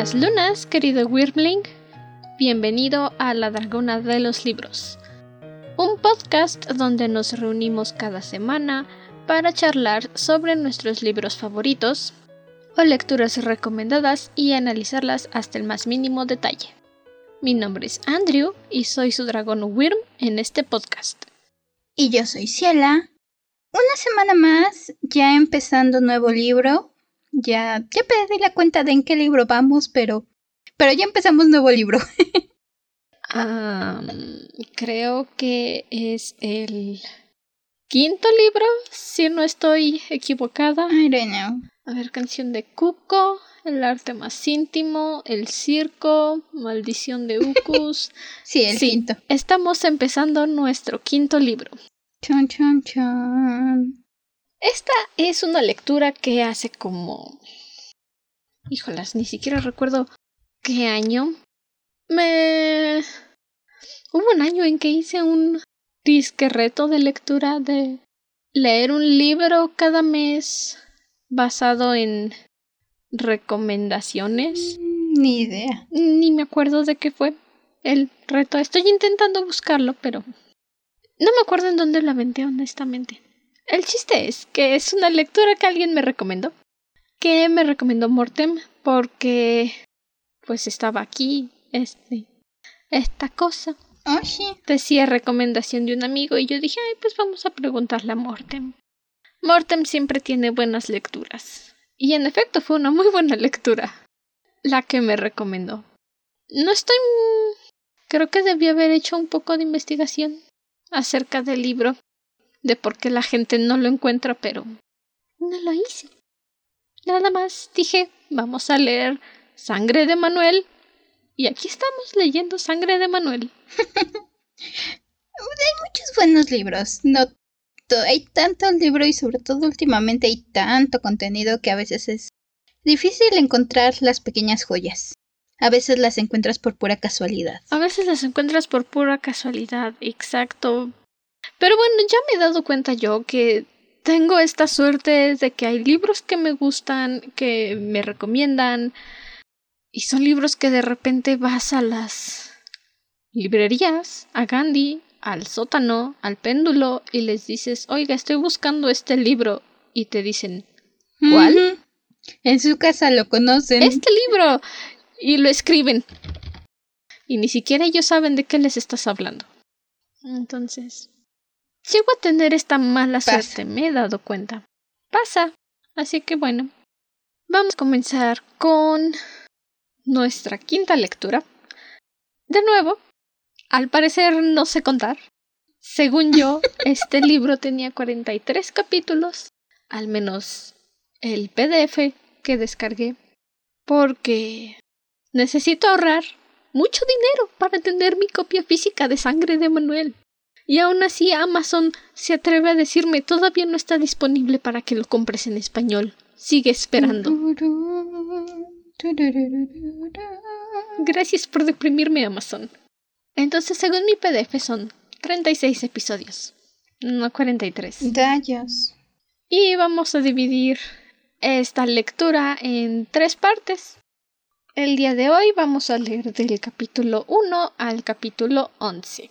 Buenas lunas, querido Wyrmling. Bienvenido a La Dragona de los Libros, un podcast donde nos reunimos cada semana para charlar sobre nuestros libros favoritos o lecturas recomendadas y analizarlas hasta el más mínimo detalle. Mi nombre es Andrew y soy su dragón Wyrm en este podcast. Y yo soy Ciela. Una semana más, ya empezando nuevo libro, ya, ya perdí la cuenta de en qué libro vamos, pero, pero ya empezamos nuevo libro. creo que es el quinto libro, si no estoy equivocada. I don't know. A ver, canción de Cuco, el arte más íntimo, el circo, maldición de Ucus. sí, el quinto. Estamos empezando nuestro quinto libro. Chon, chon, chon. Esta es una lectura que hace como... Híjolas, ni siquiera recuerdo qué año. Me... Hubo un año en que hice un disque reto de lectura de leer un libro cada mes basado en recomendaciones. Ni idea. Ni me acuerdo de qué fue el reto. Estoy intentando buscarlo, pero no me acuerdo en dónde lo aventé, honestamente. El chiste es que es una lectura que alguien me recomendó. Que me recomendó Mortem porque pues estaba aquí este esta cosa. Oh, sí. Decía recomendación de un amigo y yo dije, ay, pues vamos a preguntarle a Mortem. Mortem siempre tiene buenas lecturas. Y en efecto fue una muy buena lectura. La que me recomendó. No estoy... Creo que debí haber hecho un poco de investigación acerca del libro de por qué la gente no lo encuentra, pero no lo hice. Nada más dije, vamos a leer Sangre de Manuel. Y aquí estamos leyendo Sangre de Manuel. hay muchos buenos libros. No hay tanto libro y sobre todo últimamente hay tanto contenido que a veces es difícil encontrar las pequeñas joyas. A veces las encuentras por pura casualidad. A veces las encuentras por pura casualidad, exacto. Pero bueno, ya me he dado cuenta yo que tengo esta suerte de que hay libros que me gustan, que me recomiendan, y son libros que de repente vas a las librerías, a Gandhi, al sótano, al péndulo, y les dices, oiga, estoy buscando este libro, y te dicen, ¿cuál? En su casa lo conocen. Este libro. Y lo escriben. Y ni siquiera ellos saben de qué les estás hablando. Entonces, Llego a tener esta mala suerte, me he dado cuenta. Pasa. Así que bueno, vamos a comenzar con nuestra quinta lectura. De nuevo, al parecer no sé contar. Según yo, este libro tenía 43 capítulos, al menos el PDF que descargué, porque necesito ahorrar mucho dinero para tener mi copia física de sangre de Manuel. Y aún así Amazon se atreve a decirme todavía no está disponible para que lo compres en español. Sigue esperando. Gracias por deprimirme, Amazon. Entonces, según mi PDF, son 36 episodios, no 43. Rayos. Y vamos a dividir esta lectura en tres partes. El día de hoy vamos a leer del capítulo 1 al capítulo 11.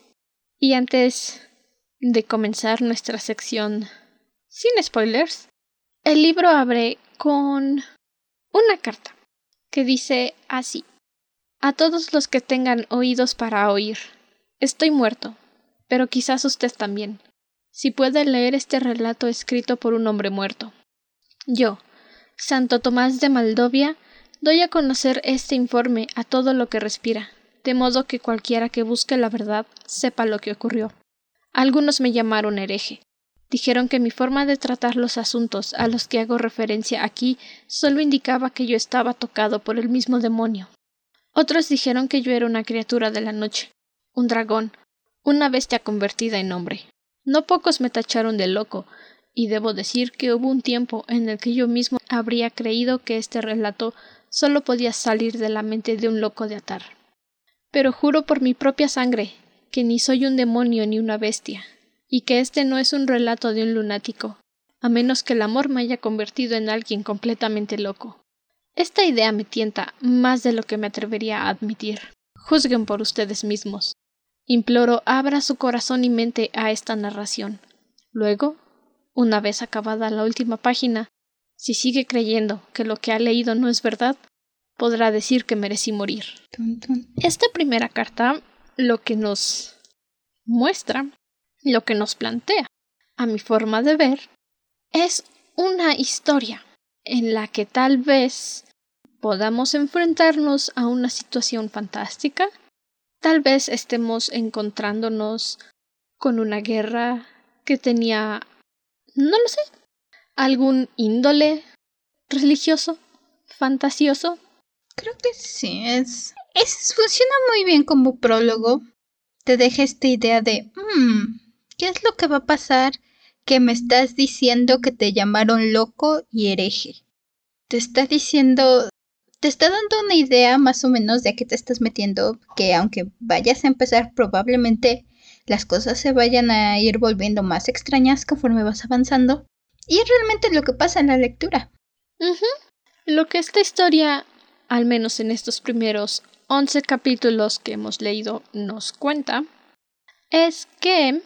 Y antes de comenzar nuestra sección sin spoilers, el libro abre con una carta que dice así. A todos los que tengan oídos para oír, estoy muerto, pero quizás usted también, si puede leer este relato escrito por un hombre muerto. Yo, Santo Tomás de Maldovia, doy a conocer este informe a todo lo que respira, de modo que cualquiera que busque la verdad sepa lo que ocurrió. Algunos me llamaron hereje. Dijeron que mi forma de tratar los asuntos a los que hago referencia aquí solo indicaba que yo estaba tocado por el mismo demonio. Otros dijeron que yo era una criatura de la noche, un dragón, una bestia convertida en hombre. No pocos me tacharon de loco, y debo decir que hubo un tiempo en el que yo mismo habría creído que este relato solo podía salir de la mente de un loco de atar pero juro por mi propia sangre que ni soy un demonio ni una bestia, y que este no es un relato de un lunático, a menos que el amor me haya convertido en alguien completamente loco. Esta idea me tienta más de lo que me atrevería a admitir. Juzguen por ustedes mismos. Imploro abra su corazón y mente a esta narración. Luego, una vez acabada la última página, si sigue creyendo que lo que ha leído no es verdad, podrá decir que merecí morir. Esta primera carta lo que nos muestra, lo que nos plantea, a mi forma de ver, es una historia en la que tal vez podamos enfrentarnos a una situación fantástica, tal vez estemos encontrándonos con una guerra que tenía, no lo sé, algún índole religioso, fantasioso. Creo que sí, es, es funciona muy bien como prólogo. Te deja esta idea de, mmm, ¿qué es lo que va a pasar que me estás diciendo que te llamaron loco y hereje? Te está diciendo, te está dando una idea más o menos de a qué te estás metiendo, que aunque vayas a empezar probablemente las cosas se vayan a ir volviendo más extrañas conforme vas avanzando. Y es realmente lo que pasa en la lectura. Lo que esta historia, al menos en estos primeros 11 capítulos que hemos leído, nos cuenta, es que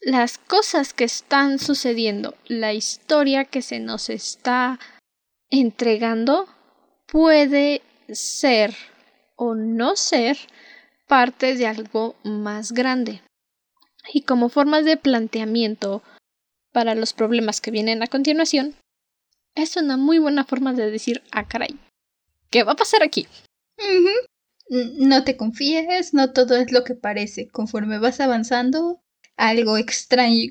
las cosas que están sucediendo, la historia que se nos está entregando, puede ser o no ser parte de algo más grande. Y como formas de planteamiento para los problemas que vienen a continuación, es una muy buena forma de decir, ah, caray, ¿qué va a pasar aquí? No te confíes, no todo es lo que parece. Conforme vas avanzando, algo extraño.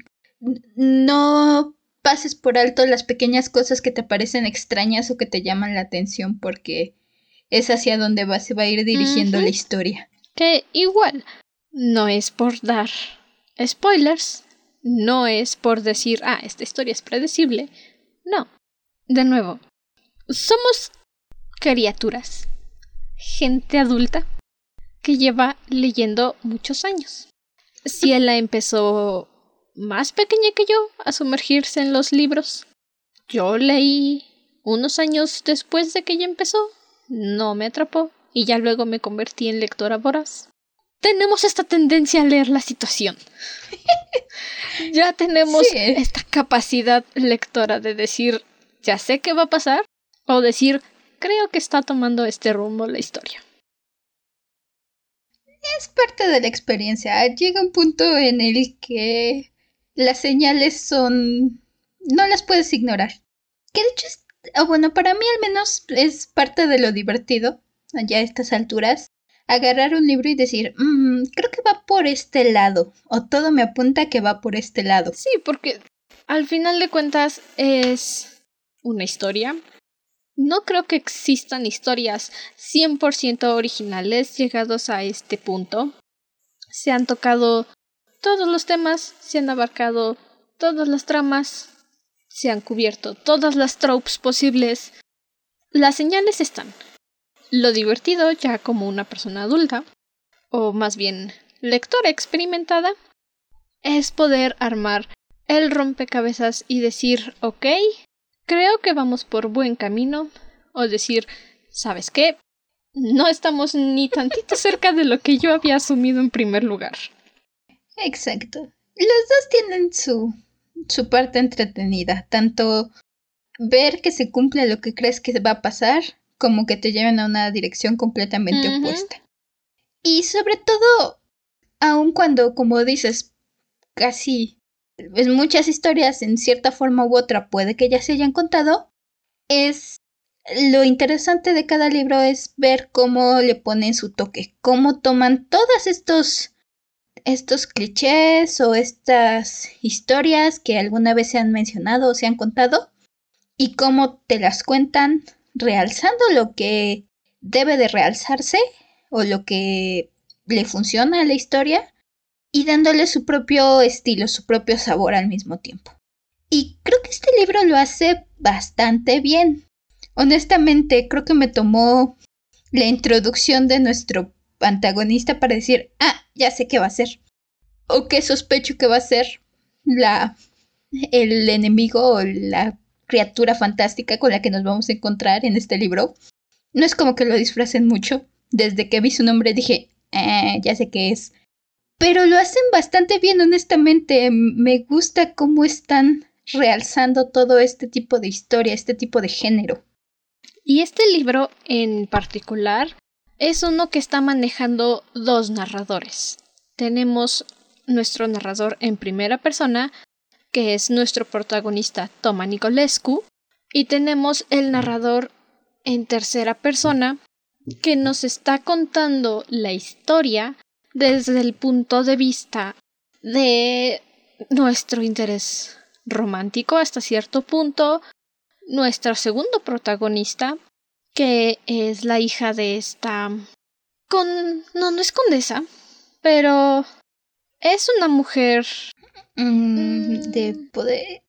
No pases por alto las pequeñas cosas que te parecen extrañas o que te llaman la atención porque es hacia donde va, se va a ir dirigiendo la historia. Que igual, no es por dar spoilers, no es por decir, ah, esta historia es predecible. No. De nuevo, somos criaturas, gente adulta que lleva leyendo muchos años. Si ella empezó más pequeña que yo a sumergirse en los libros. Yo leí unos años después de que ella empezó, no me atrapó y ya luego me convertí en lectora voraz. Tenemos esta tendencia a leer la situación. ya tenemos esta capacidad lectora de decir, ya sé qué va a pasar, o decir, creo que está tomando este rumbo la historia. Es parte de la experiencia. Llega un punto en el que las señales son... no las puedes ignorar. Que de hecho es... bueno, para mí al menos es parte de lo divertido, ya a estas alturas, agarrar un libro y decir, mmm, creo que va por este lado, o todo me apunta que va por este lado. Sí, porque al final de cuentas es una historia. No creo que existan historias 100% originales llegados a este punto. Se han tocado todos los temas, se han abarcado todas las tramas, se han cubierto todas las tropes posibles. Las señales están. Lo divertido, ya como una persona adulta, o más bien lectora experimentada, es poder armar el rompecabezas y decir, ok, creo que vamos por buen camino, o decir, ¿sabes qué? No estamos ni tantito cerca de lo que yo había asumido en primer lugar. Exacto. Los dos tienen su, su parte entretenida, tanto ver que se cumple lo que crees que va a pasar, como que te lleven a una dirección completamente opuesta. Y sobre todo, aun cuando, como dices, casi es muchas historias en cierta forma u otra puede que ya se hayan contado, es lo interesante de cada libro es ver cómo le ponen su toque, cómo toman todos estos estos clichés o estas historias que alguna vez se han mencionado o se han contado y cómo te las cuentan realzando lo que debe de realzarse o lo que le funciona a la historia y dándole su propio estilo, su propio sabor al mismo tiempo. Y creo que este libro lo hace bastante bien. Honestamente, creo que me tomó la introducción de nuestro antagonista para decir, ah, ya sé qué va a ser. O qué sospecho que va a ser la el enemigo o la criatura fantástica con la que nos vamos a encontrar en este libro. No es como que lo disfracen mucho. Desde que vi su nombre dije, eh, ya sé qué es. Pero lo hacen bastante bien, honestamente. Me gusta cómo están realzando todo este tipo de historia, este tipo de género. Y este libro en particular es uno que está manejando dos narradores. Tenemos nuestro narrador en primera persona, que es nuestro protagonista Toma Nicolescu, y tenemos el narrador en tercera persona, que nos está contando la historia desde el punto de vista de nuestro interés romántico hasta cierto punto, nuestro segundo protagonista, que es la hija de esta... con... no, no es condesa, pero es una mujer... Mm, de mm, poder...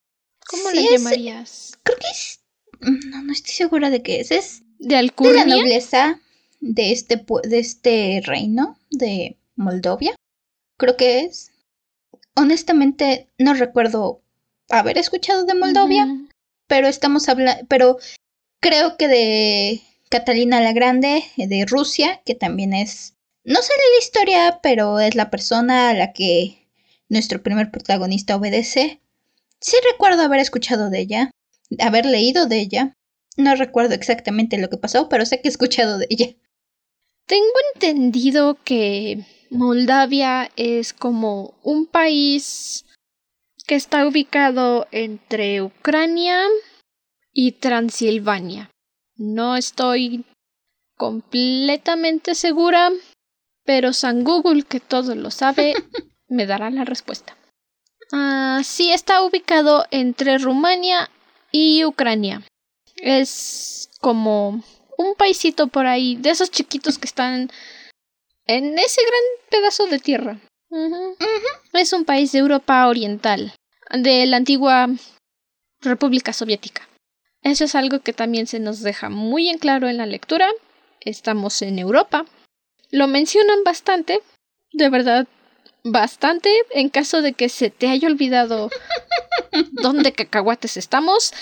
¿Cómo le llamarías? Creo que es... No, no estoy segura de qué es. Es de Alcurnia. De la nobleza de este, de este reino de Moldovia. Creo que es. Honestamente, no recuerdo haber escuchado de Moldovia, pero estamos hablando, pero creo que de Catalina la Grande, de Rusia, que también es, no sale la historia, pero es la persona a la que nuestro primer protagonista obedece. Sí recuerdo haber escuchado de ella, haber leído de ella. No recuerdo exactamente lo que pasó, pero sé que he escuchado de ella. Tengo entendido que Moldavia es como un país que está ubicado entre Ucrania y Transilvania. No estoy completamente segura, pero San Google, que todo lo sabe, me dará la respuesta. Ah, sí, está ubicado entre Rumania y Ucrania. Es como un paisito por ahí, de esos chiquitos que están en ese gran pedazo de tierra. Es un país de Europa Oriental, de la antigua República Soviética. Eso es algo que también se nos deja muy en claro en la lectura. Estamos en Europa. Lo mencionan bastante, de verdad, bastante. En caso de que se te haya olvidado dónde cacahuates estamos,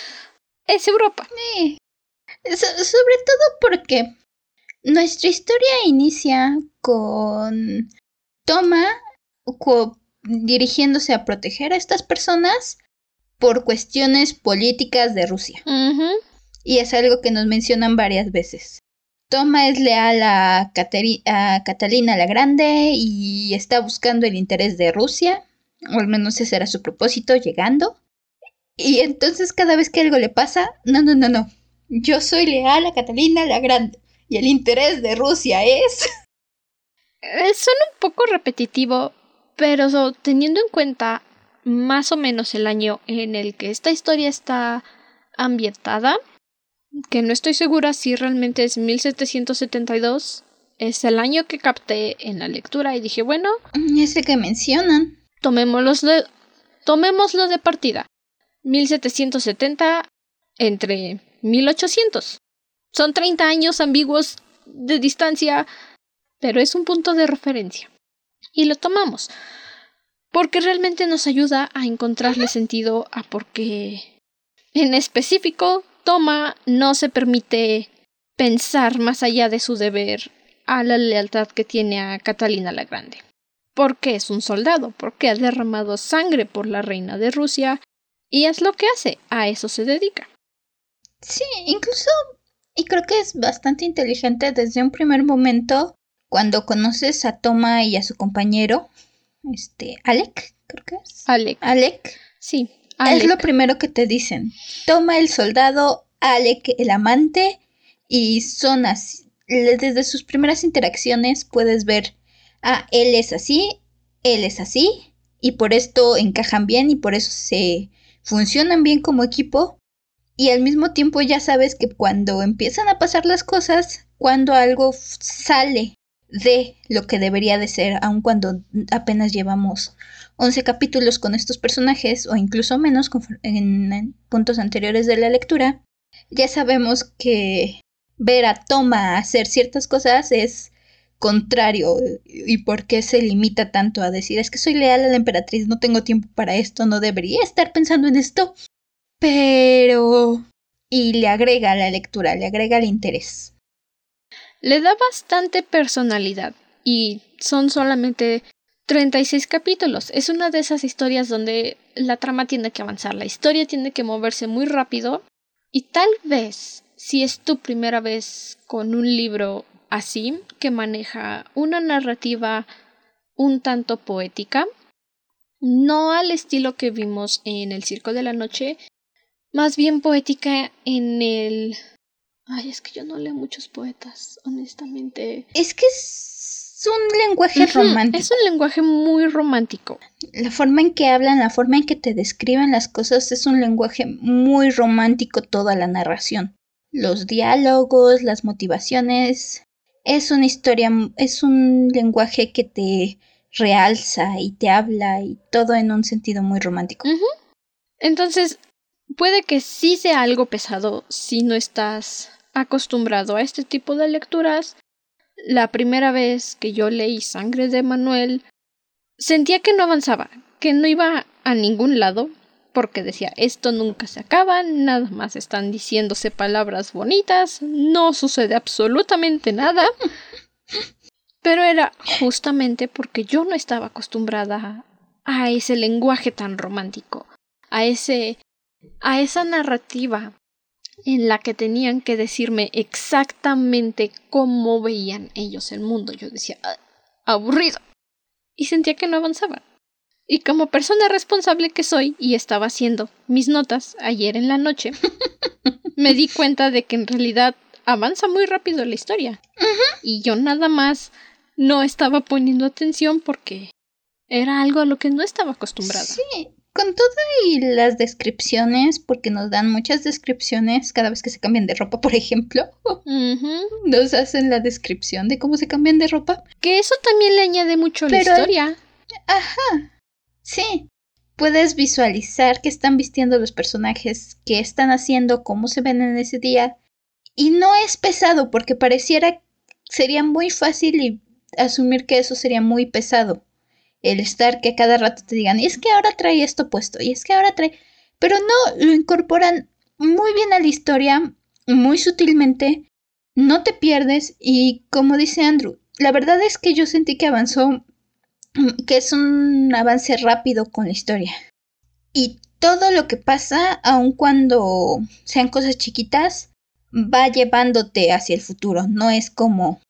es Europa. Sí. sobre todo porque nuestra historia inicia con Toma dirigiéndose a proteger a estas personas por cuestiones políticas de Rusia. Y es algo que nos mencionan varias veces. Toma es leal a, a Catalina la Grande y está buscando el interés de Rusia, o al menos ese era su propósito llegando. Y entonces cada vez que algo le pasa, no, no, no, no. Yo soy leal a Catalina la Grande y el interés de Rusia es... Suena un poco repetitivo, pero teniendo en cuenta más o menos el año en el que esta historia está ambientada, que no estoy segura si realmente es 1772, es el año que capté en la lectura y dije, bueno, mm, es el que mencionan. Tomémoslo de, tomémoslo de partida. 1770 entre 1800. Son 30 años ambiguos de distancia, pero es un punto de referencia y lo tomamos. Porque realmente nos ayuda a encontrarle sentido a por qué en específico Toma no se permite pensar más allá de su deber a la lealtad que tiene a Catalina la Grande. Porque es un soldado, porque ha derramado sangre por la reina de Rusia y es lo que hace, a eso se dedica. Sí, incluso, y creo que es bastante inteligente desde un primer momento cuando conoces a Toma y a su compañero, este, Alec, creo que es. Alec. Alec. Sí. Es lo primero que te dicen. Toma el soldado, Alec el amante, y son así. Desde sus primeras interacciones puedes ver, ah, él es así, él es así, y por esto encajan bien y por eso se funcionan bien como equipo. Y al mismo tiempo ya sabes que cuando empiezan a pasar las cosas, cuando algo sale de lo que debería de ser, aun cuando apenas llevamos 11 capítulos con estos personajes, o incluso menos en puntos anteriores de la lectura, ya sabemos que ver a Toma hacer ciertas cosas es contrario y por qué se limita tanto a decir es que soy leal a la emperatriz, no tengo tiempo para esto, no debería estar pensando en esto. Pero... y le agrega la lectura, le agrega el interés. Le da bastante personalidad y son solamente 36 capítulos. Es una de esas historias donde la trama tiene que avanzar, la historia tiene que moverse muy rápido y tal vez si es tu primera vez con un libro así, que maneja una narrativa un tanto poética, no al estilo que vimos en El Circo de la Noche, más bien poética en el... Ay, es que yo no leo muchos poetas, honestamente. Es que es un lenguaje romántico. Es un lenguaje muy romántico. La forma en que hablan, la forma en que te describen las cosas es un lenguaje muy romántico toda la narración. Los diálogos, las motivaciones, es una historia, es un lenguaje que te realza y te habla y todo en un sentido muy romántico. Entonces, puede que sí sea algo pesado si no estás acostumbrado a este tipo de lecturas. La primera vez que yo leí Sangre de Manuel, sentía que no avanzaba, que no iba a ningún lado, porque decía, esto nunca se acaba, nada más están diciéndose palabras bonitas, no sucede absolutamente nada. Pero era justamente porque yo no estaba acostumbrada a ese lenguaje tan romántico, a ese a esa narrativa en la que tenían que decirme exactamente cómo veían ellos el mundo. Yo decía, ah, aburrido. Y sentía que no avanzaba. Y como persona responsable que soy y estaba haciendo mis notas ayer en la noche, me di cuenta de que en realidad avanza muy rápido la historia. Y yo nada más no estaba poniendo atención porque era algo a lo que no estaba acostumbrada. Sí, con todo y las descripciones, porque nos dan muchas descripciones cada vez que se cambian de ropa, por ejemplo. Nos hacen la descripción de cómo se cambian de ropa. Que eso también le añade mucho a la historia. Ajá. Sí. Puedes visualizar qué están vistiendo los personajes, qué están haciendo, cómo se ven en ese día. Y no es pesado, porque pareciera sería muy fácil y asumir que eso sería muy pesado. El estar que cada rato te digan, y es que ahora trae esto puesto, y es que ahora trae. Pero no, lo incorporan muy bien a la historia, muy sutilmente, no te pierdes, y como dice Andrew, la verdad es que yo sentí que avanzó, que es un avance rápido con la historia. Y todo lo que pasa, aun cuando sean cosas chiquitas, va llevándote hacia el futuro. No es como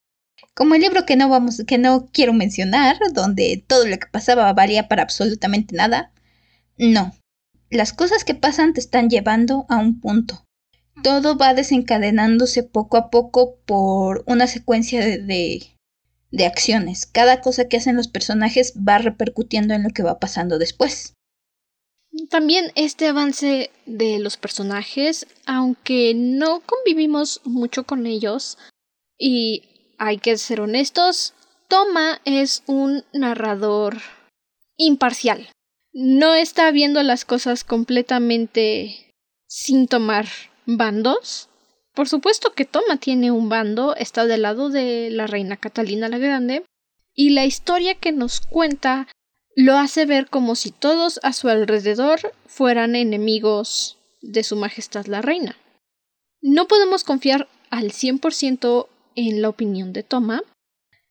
como el libro que no vamos, que no quiero mencionar, donde todo lo que pasaba valía para absolutamente nada. No. Las cosas que pasan te están llevando a un punto. Todo va desencadenándose poco a poco por una secuencia de, de, de acciones. Cada cosa que hacen los personajes va repercutiendo en lo que va pasando después. También este avance de los personajes, aunque no convivimos mucho con ellos y hay que ser honestos, Toma es un narrador imparcial. No está viendo las cosas completamente sin tomar bandos. Por supuesto que Toma tiene un bando, está del lado de la reina Catalina la Grande, y la historia que nos cuenta lo hace ver como si todos a su alrededor fueran enemigos de su Majestad la Reina. No podemos confiar al 100% en la opinión de Toma,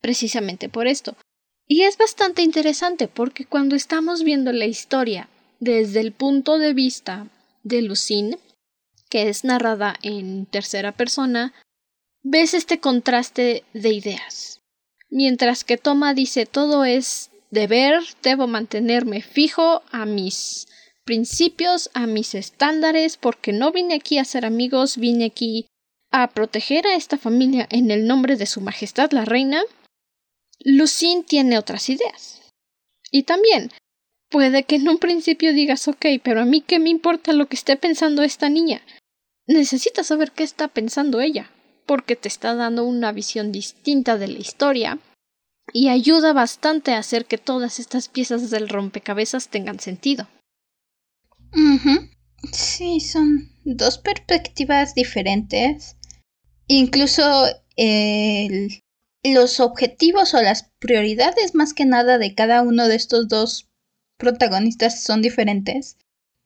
precisamente por esto. Y es bastante interesante porque cuando estamos viendo la historia desde el punto de vista de Lucine, que es narrada en tercera persona, ves este contraste de ideas. Mientras que Toma dice todo es deber, debo mantenerme fijo a mis principios, a mis estándares, porque no vine aquí a ser amigos, vine aquí a proteger a esta familia en el nombre de Su Majestad la Reina, Lucine tiene otras ideas. Y también, puede que en un principio digas, ok, pero a mí qué me importa lo que esté pensando esta niña. Necesitas saber qué está pensando ella, porque te está dando una visión distinta de la historia y ayuda bastante a hacer que todas estas piezas del rompecabezas tengan sentido. Sí, son dos perspectivas diferentes Incluso los objetivos o las prioridades más que nada de cada uno de estos dos protagonistas son diferentes.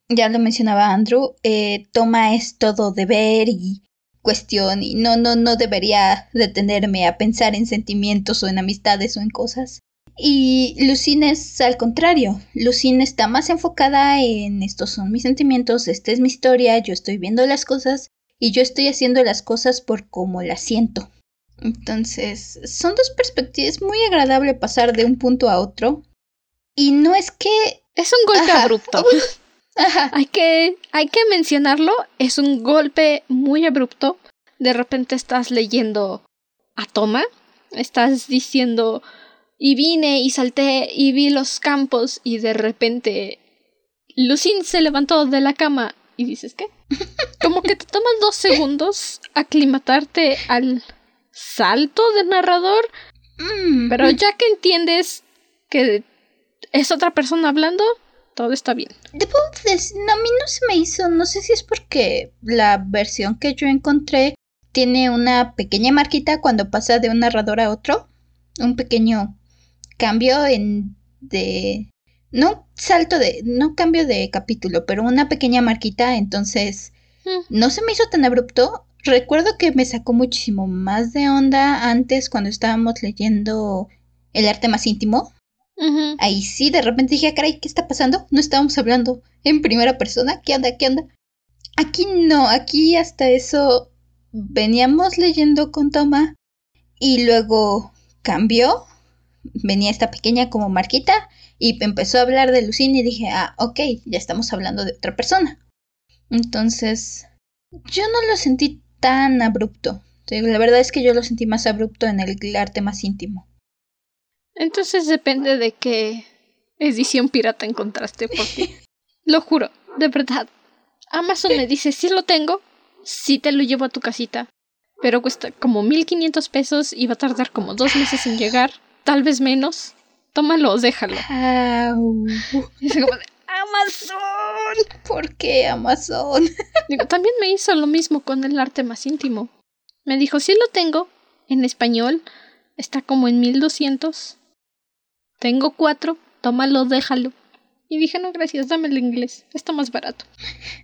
ya lo mencionaba Andrew, eh, toma es todo deber y cuestión y no, no, no debería detenerme a pensar en sentimientos o en amistades o en cosas. Y Lucine es al contrario. Lucine está más enfocada en estos son mis sentimientos, esta es mi historia, yo estoy viendo las cosas y yo estoy haciendo las cosas por como las siento. Entonces, son dos perspectivas. Es muy agradable pasar de un punto a otro. Y no es que... Es un golpe abrupto. Hay, que, hay que mencionarlo. Es un golpe muy abrupto. De repente estás leyendo a Toma. Estás diciendo... Y vine y salté y vi los campos y de repente Lucin se levantó de la cama y dices, ¿qué? Como que te tomas dos segundos aclimatarte al salto del narrador, mm. pero ya que entiendes que es otra persona hablando, todo está bien. Debo decir, a mí no se me hizo, no sé si es porque la versión que yo encontré tiene una pequeña marquita cuando pasa de un narrador a otro, un pequeño cambio en de no salto de no cambio de capítulo, pero una pequeña marquita, entonces mm. no se me hizo tan abrupto. Recuerdo que me sacó muchísimo más de onda antes cuando estábamos leyendo El arte más íntimo. Ahí sí, de repente dije, ah, caray, ¿qué está pasando? No estábamos hablando en primera persona. ¿Qué anda? ¿Qué anda? Aquí no, aquí hasta eso veníamos leyendo con Toma y luego cambió. Venía esta pequeña como marquita y empezó a hablar de Lucine y dije, ah, ok, ya estamos hablando de otra persona. Entonces, yo no lo sentí tan abrupto. La verdad es que yo lo sentí más abrupto en el arte más íntimo. Entonces depende de qué edición pirata encontraste, porque lo juro, de verdad. Amazon me dice, sí lo tengo, sí te lo llevo a tu casita, pero cuesta como 1500 pesos y va a tardar como dos meses en llegar, tal vez menos. Tómalo, déjalo. Amazon. ¿Por qué Amazon? Digo, también me hizo lo mismo con el arte más íntimo. Me dijo, sí lo tengo, en español, está como en 1200. Tengo cuatro, tómalo, déjalo. Y dije, no, gracias, dame el inglés, está más barato.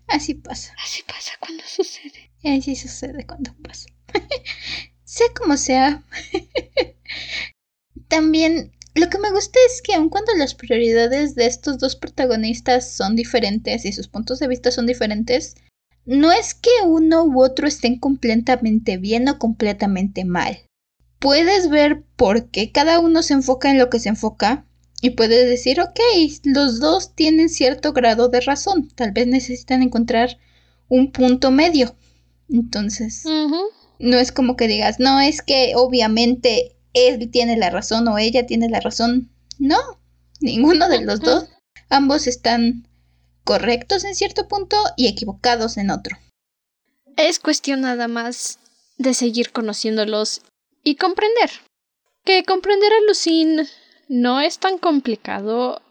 Así pasa. Así pasa cuando sucede. Así sucede cuando pasa. sea como sea. También lo que me gusta es que aun cuando las prioridades de estos dos protagonistas son diferentes y sus puntos de vista son diferentes, no es que uno u otro estén completamente bien o completamente mal. Puedes ver por qué cada uno se enfoca en lo que se enfoca y puedes decir, ok, los dos tienen cierto grado de razón, tal vez necesitan encontrar un punto medio. Entonces, no es como que digas, no, es que obviamente él tiene la razón o ella tiene la razón. No, ninguno de los dos. Ambos están correctos en cierto punto y equivocados en otro. Es cuestión nada más de seguir conociéndolos y comprender. Que comprender a Lucine no es tan complicado.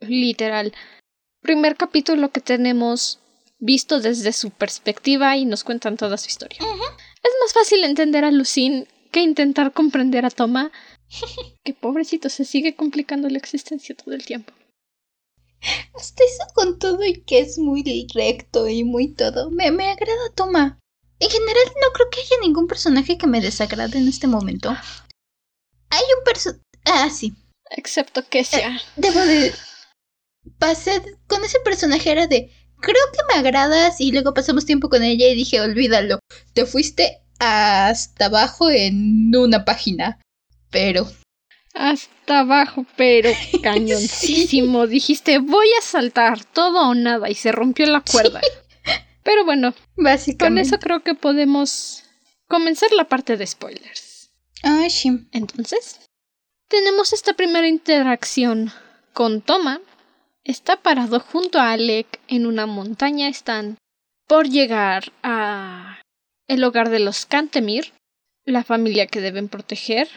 Literal. Primer capítulo que tenemos visto desde su perspectiva y nos cuentan toda su historia. Es más fácil entender a Lucine que intentar comprender a Toma. que pobrecito se sigue complicando la existencia todo el tiempo. Hasta eso con todo y que es muy recto y muy todo. Me, me agrada Toma. En general no creo que haya ningún personaje que me desagrade en este momento. Hay un personaje... Ah, sí. Excepto que sea. Eh, debo de... Pasé con ese personaje era de... Creo que me agradas y luego pasamos tiempo con ella y dije, olvídalo. Te fuiste hasta abajo en una página. Pero. Hasta abajo, pero cañoncísimo. Dijiste, voy a saltar todo o nada y se rompió la cuerda. Pero bueno, básicamente. Con eso creo que podemos comenzar la parte de spoilers. Ah, sí. Entonces, tenemos esta primera interacción con Toma. Está parado junto a Alec en una montaña. Están por llegar a el hogar de los Cantemir, la familia que deben proteger,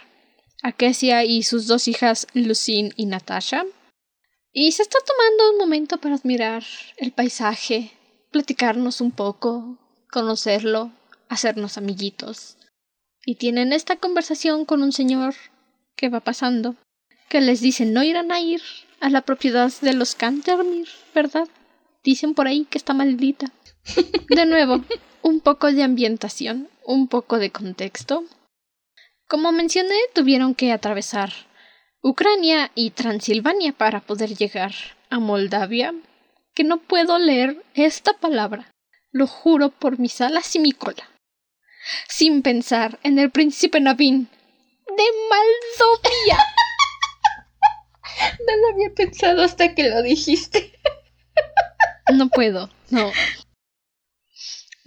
Akesia y sus dos hijas Lucine y Natasha. Y se está tomando un momento para admirar el paisaje, platicarnos un poco, conocerlo, hacernos amiguitos. Y tienen esta conversación con un señor que va pasando, que les dice no irán a ir a la propiedad de los Cantermir, ¿verdad? Dicen por ahí que está maldita. De nuevo, un poco de ambientación, un poco de contexto. Como mencioné, tuvieron que atravesar Ucrania y Transilvania para poder llegar a Moldavia, que no puedo leer esta palabra, lo juro por mis alas y mi cola, sin pensar en el príncipe Navin de Moldavia. No lo había pensado hasta que lo dijiste. No puedo, no.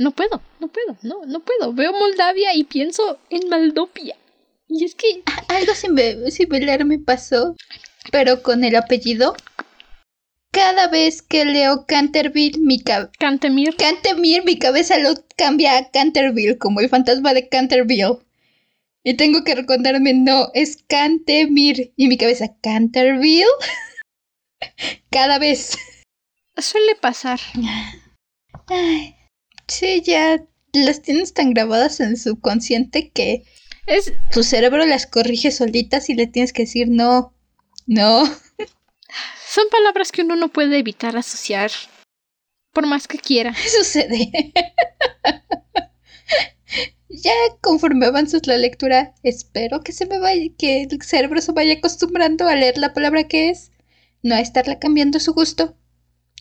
No puedo, no puedo, no, no puedo. Veo Moldavia y pienso en Moldovia. Y es que algo similar me pasó, pero con el apellido. Cada vez que leo Canterville, mi cabeza... Cantemir. Cantemir, mi cabeza lo cambia a Canterville, como el fantasma de Canterville. Y tengo que recordarme, no, es Cantemir. Y mi cabeza, Canterville. Cada vez. Suele pasar. Ay, sí, ya las tienes tan grabadas en el subconsciente que es... tu cerebro las corrige solitas y le tienes que decir no, no. Son palabras que uno no puede evitar asociar, por más que quiera. Sucede. ya conforme avanzas la lectura, espero que se me vaya, que el cerebro se vaya acostumbrando a leer la palabra que es, no a estarla cambiando su gusto.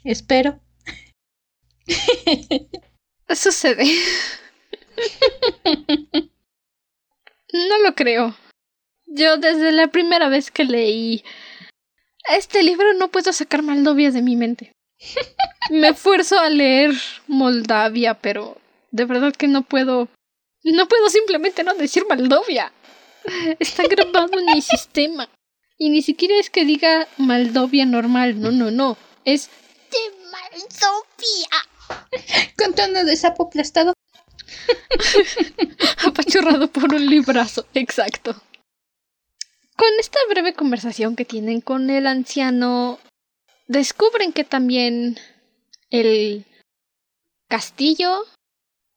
Espero. Sucede. no lo creo. Yo desde la primera vez que leí este libro no puedo sacar Moldavia de mi mente. Me esfuerzo a leer Moldavia, pero de verdad que no puedo. No puedo simplemente no decir Moldavia. Está grabado en mi sistema. Y ni siquiera es que diga Moldavia normal, no, no, no. Es de Moldavia. Con tono de sapo aplastado. Apachurrado por un librazo, exacto. Con esta breve conversación que tienen con el anciano, descubren que también el castillo,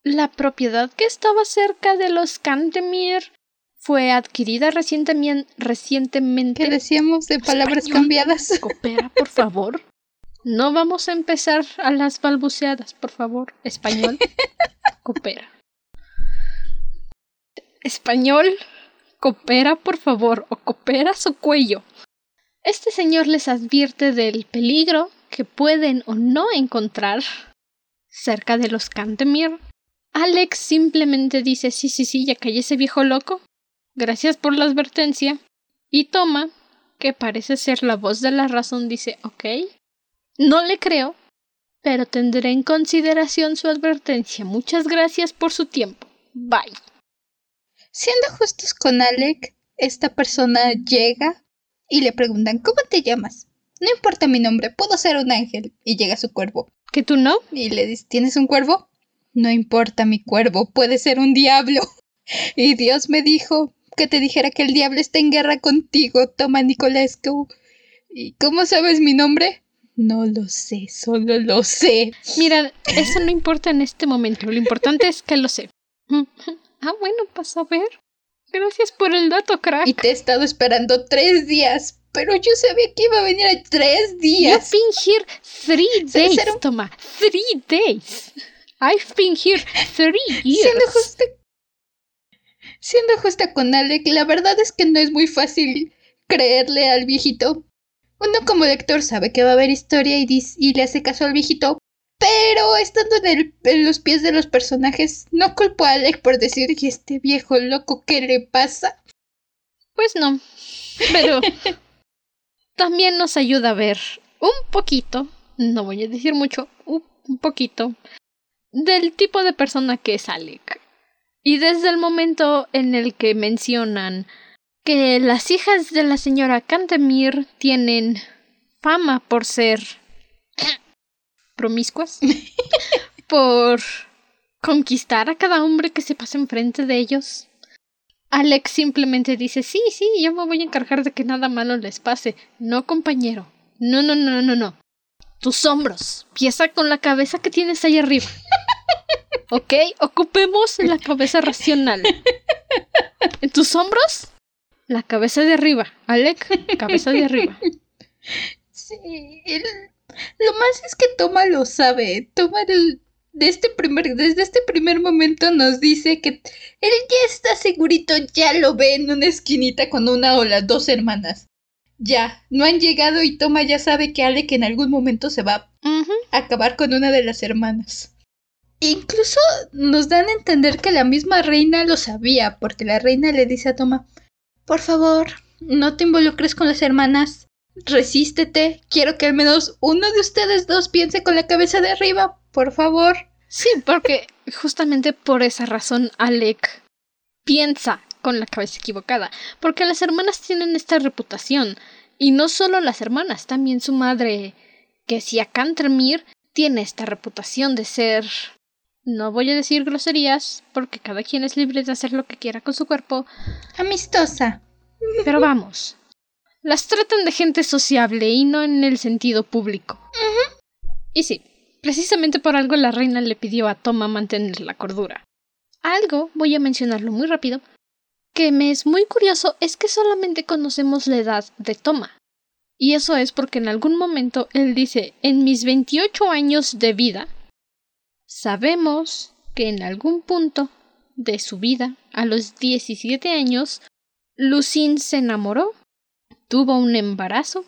la propiedad que estaba cerca de los Cantemir, fue adquirida recientemente. recientemente. ¿Qué decíamos de palabras cambiadas? Coopera, por favor. No vamos a empezar a las balbuceadas, por favor. Español. Coopera. Español. Coopera, por favor, o coopera su cuello. Este señor les advierte del peligro que pueden o no encontrar cerca de los Cantemir. Alex simplemente dice sí, sí, sí, ya callé ese viejo loco. Gracias por la advertencia. Y Toma, que parece ser la voz de la razón, dice ok. No le creo, pero tendré en consideración su advertencia. Muchas gracias por su tiempo. Bye. Siendo justos con Alec, esta persona llega y le preguntan ¿Cómo te llamas? No importa mi nombre, puedo ser un ángel. Y llega su cuervo. ¿Que tú no? Y le dice ¿Tienes un cuervo? No importa mi cuervo, puede ser un diablo. Y Dios me dijo que te dijera que el diablo está en guerra contigo, toma Nicolescu. ¿Y cómo sabes mi nombre? No lo sé, solo lo sé. Mira, eso no importa en este momento. Lo importante es que lo sé. Ah, bueno, pasa a ver. Gracias por el dato, crack. Y te he estado esperando tres días. Pero yo sabía que iba a venir a tres días. You've been here three days, Toma. Three days. I've been here three years. Siendo justa, siendo justa con Alec, la verdad es que no es muy fácil creerle al viejito. Uno como lector sabe que va a haber historia y, y le hace caso al viejito, pero estando en, los pies de los personajes, no culpo a Alec por decir, ¿y este viejo loco qué le pasa? Pues no. Pero también nos ayuda a ver un poquito, no voy a decir mucho, un poquito, del tipo de persona que es Alec. Y desde el momento en el que mencionan que las hijas de la señora Cantemir tienen fama por ser promiscuas, por conquistar a cada hombre que se pase enfrente de ellos. Alex simplemente dice, sí, sí, yo me voy a encargar de que nada malo les pase. No, compañero. No, no, no, no, no. Tus hombros. Pieza con la cabeza que tienes ahí arriba. ¿Ok? Ocupemos la cabeza racional. En tus hombros, la cabeza de arriba. Alec, cabeza de arriba. Sí, él Lo más es que Toma lo sabe. Toma el, de este primer, desde este primer momento nos dice que él ya está segurito, ya lo ve en una esquinita con una o las dos hermanas. Ya, no han llegado y Toma ya sabe que Alec en algún momento se va a acabar con una de las hermanas. Incluso nos dan a entender que la misma reina lo sabía, porque la reina le dice a Toma, por favor, no te involucres con las hermanas, resístete, quiero que al menos uno de ustedes dos piense con la cabeza de arriba, por favor. Sí, porque justamente por esa razón Alec piensa con la cabeza equivocada, porque las hermanas tienen esta reputación, y no solo las hermanas, también su madre, que si a Cantermere tiene esta reputación de ser no voy a decir groserías, porque cada quien es libre de hacer lo que quiera con su cuerpo. Amistosa. Pero vamos. Las tratan de gente sociable y no en el sentido público. Y sí, precisamente por algo la reina le pidió a Toma mantener la cordura. Algo, voy a mencionarlo muy rápido, que me es muy curioso es que solamente conocemos la edad de Toma. Y eso es porque en algún momento él dice, en mis 28 años de vida, Sabemos que en algún punto de su vida, a los 17 años, Lucine se enamoró, tuvo un embarazo,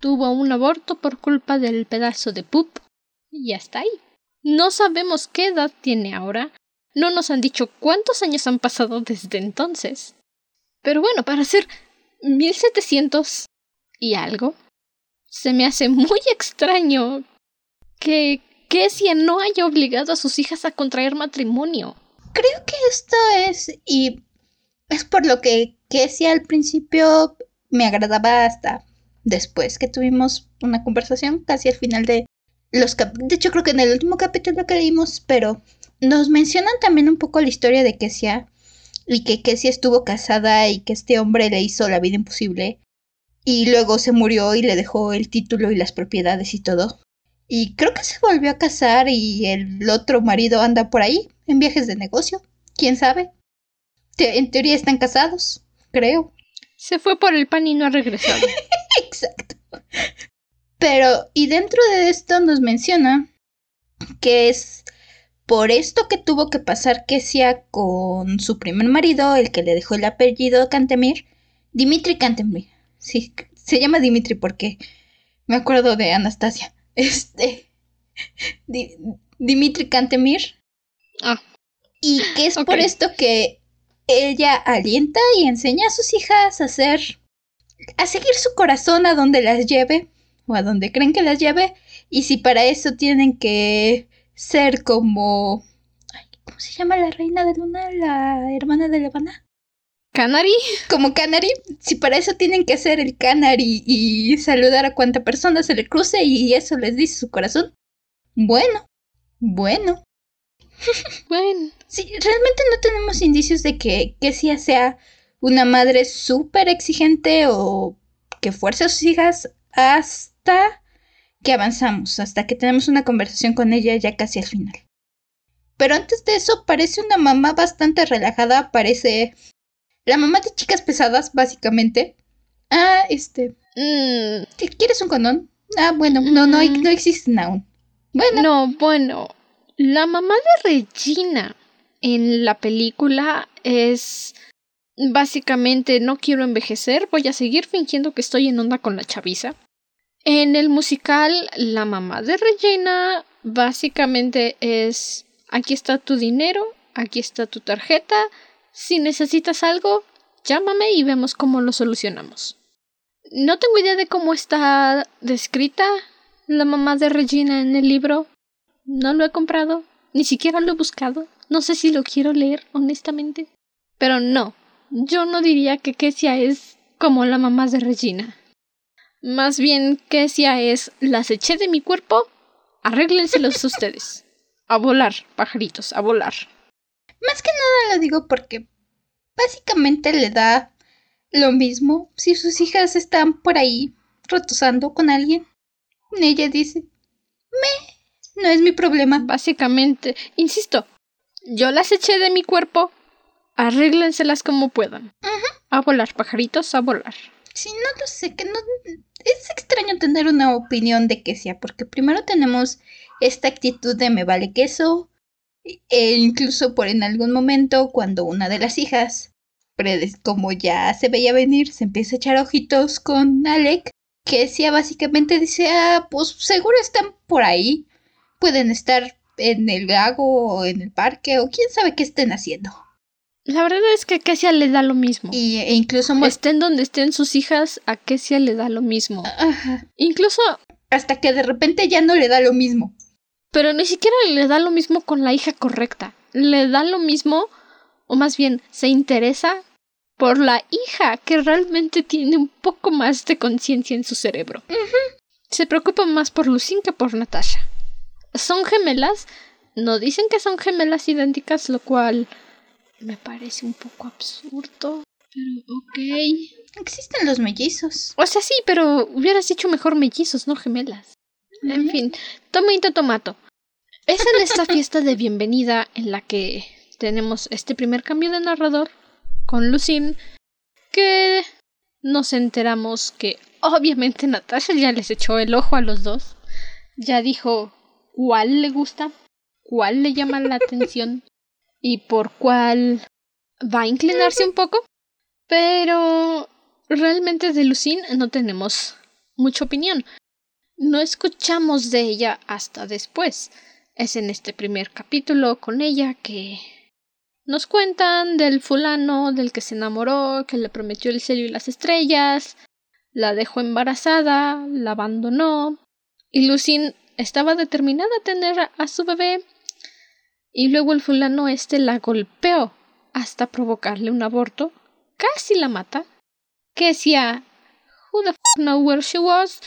tuvo un aborto por culpa del pedazo de pup y hasta ahí. No sabemos qué edad tiene ahora, no nos han dicho cuántos años han pasado desde entonces. Pero bueno, para ser 1700 y algo, se me hace muy extraño que Kesia no haya obligado a sus hijas a contraer matrimonio. Creo que esto es, y es por lo que Kesia al principio me agradaba hasta después que tuvimos una conversación, casi al final de los De hecho, creo que en el último capítulo que leímos, pero nos mencionan también un poco la historia de Kesia y que Kesia estuvo casada y que este hombre le hizo la vida imposible y luego se murió y le dejó el título y las propiedades y todo. Y creo que se volvió a casar y el otro marido anda por ahí, en viajes de negocio. ¿Quién sabe? en teoría están casados, creo. Se fue por el pan y no ha regresado. Exacto. Pero, y dentro de esto nos menciona que es por esto que tuvo que pasar Kesia con su primer marido, el que le dejó el apellido Cantemir, Dimitri Cantemir. Sí, se llama Dimitri porque me acuerdo de Anastasia. Este. Dimitri Cantemir. Ah. Y que es por esto que ella alienta y enseña a sus hijas a hacer. a seguir su corazón a donde las lleve. O a donde creen que las lleve. Y si para eso tienen que ser como. ¿Cómo se llama la reina de Luna? La hermana de Levana. ¿Canary? Como Canary, si para eso tienen que hacer el Canary y saludar a cuanta persona se le cruce y eso les dice su corazón. Bueno, bueno. Bueno. Sí, realmente no tenemos indicios de que Kessia sea una madre súper exigente o que fuerce a sus hijas hasta que avanzamos, hasta que tenemos una conversación con ella ya casi al final. Pero antes de eso parece una mamá bastante relajada, parece la mamá de chicas pesadas, básicamente. Ah, este. Mm. ¿Quieres un condón? Ah, bueno, no, no, no existen aún. Bueno. No, bueno. La mamá de Regina en la película es básicamente no quiero envejecer, voy a seguir fingiendo que estoy en onda con la chaviza. En el musical, la mamá de Regina básicamente es aquí está tu dinero, aquí está tu tarjeta, si necesitas algo, llámame y vemos cómo lo solucionamos. No tengo idea de cómo está descrita la mamá de Regina en el libro. No lo he comprado, ni siquiera lo he buscado. No sé si lo quiero leer, honestamente. Pero no, yo no diría que Kesia es como la mamá de Regina. Más bien, Kesia es las eché de mi cuerpo, arréglenselos ustedes. A volar, pajaritos, a volar. Más que nada lo digo porque básicamente le da lo mismo si sus hijas están por ahí rotosando con alguien. Ella dice, me, no es mi problema. Básicamente, insisto, yo las eché de mi cuerpo, arréglenselas como puedan. A volar, pajaritos, a volar. Sí, no lo sé, que no... Es extraño tener una opinión de que sea, porque primero tenemos esta actitud de me vale queso, e incluso por en algún momento cuando una de las hijas, como ya se veía venir, se empieza a echar ojitos con Alec, que decía básicamente dice, ah, pues seguro están por ahí, pueden estar en el lago o en el parque o quién sabe qué estén haciendo. La verdad es que a Kesia le da lo mismo. Y, e incluso... Estén donde estén sus hijas, a Kesia le da lo mismo. Ajá. Incluso... Hasta que de repente ya no le da lo mismo. Pero ni siquiera le da lo mismo con la hija correcta. Le da lo mismo, o más bien, se interesa por la hija que realmente tiene un poco más de conciencia en su cerebro. Se preocupa más por Lucín que por Natasha. Son gemelas, no dicen que son gemelas idénticas, lo cual me parece un poco absurdo. Pero ok. Existen los mellizos. O sea, sí, pero hubieras dicho mejor mellizos, no gemelas. En fin, tomito tomato. Es en esta fiesta de bienvenida en la que tenemos este primer cambio de narrador con Lucine que nos enteramos que obviamente Natasha ya les echó el ojo a los dos. Ya dijo cuál le gusta, cuál le llama la atención y por cuál va a inclinarse un poco. Pero realmente de Lucine no tenemos mucha opinión. No escuchamos de ella hasta después. Es en este primer capítulo con ella que nos cuentan del fulano del que se enamoró, que le prometió el cielo y las estrellas, la dejó embarazada, la abandonó, y Lucine estaba determinada a tener a su bebé, y luego el fulano este la golpeó hasta provocarle un aborto, casi la mata, que decía Who the f know where she was,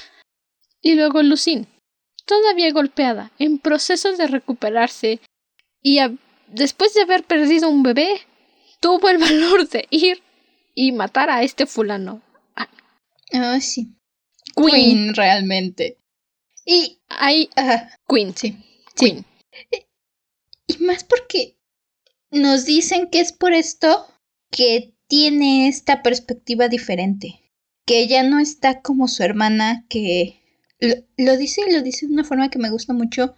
y luego Lucine, todavía golpeada, en proceso de recuperarse, y después de haber perdido un bebé, tuvo el valor de ir y matar a este fulano. Ah, sí. Queen, realmente. Y ahí, Queen, sí. Queen. Y más porque nos dicen que es por esto que tiene esta perspectiva diferente. Que ella no está como su hermana, que lo, lo dice y lo dice de una forma que me gusta mucho,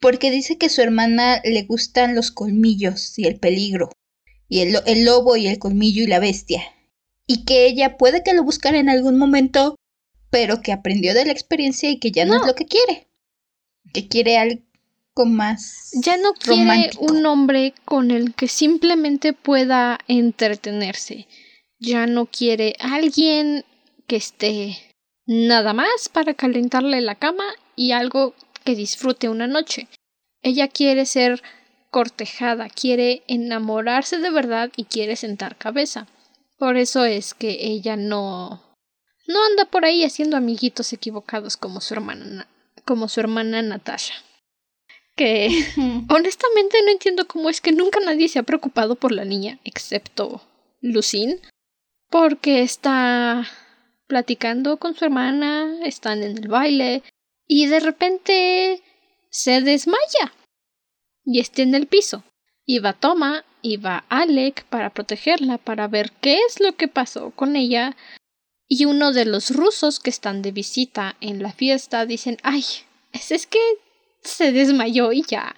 porque dice que a su hermana le gustan los colmillos y el peligro, y el, el lobo y el colmillo y la bestia, y que ella puede que lo buscara en algún momento, pero que aprendió de la experiencia y que ya no, es lo que quiere, que quiere algo más ya no quiere un hombre con el que simplemente pueda entretenerse, ya no quiere alguien que esté nada más para calentarle la cama y algo que disfrute una noche. Ella quiere ser cortejada, quiere enamorarse de verdad y quiere sentar cabeza. Por eso es que ella no no anda por ahí haciendo amiguitos equivocados como su hermana como su hermana Natasha. Que honestamente no entiendo cómo es que nunca nadie se ha preocupado por la niña excepto Lucine porque está platicando con su hermana, están en el baile, y de repente se desmaya y está en el piso. Y va Toma y va Alec para protegerla, para ver qué es lo que pasó con ella. Y uno de los rusos que están de visita en la fiesta dicen, ay, es, que se desmayó y ya.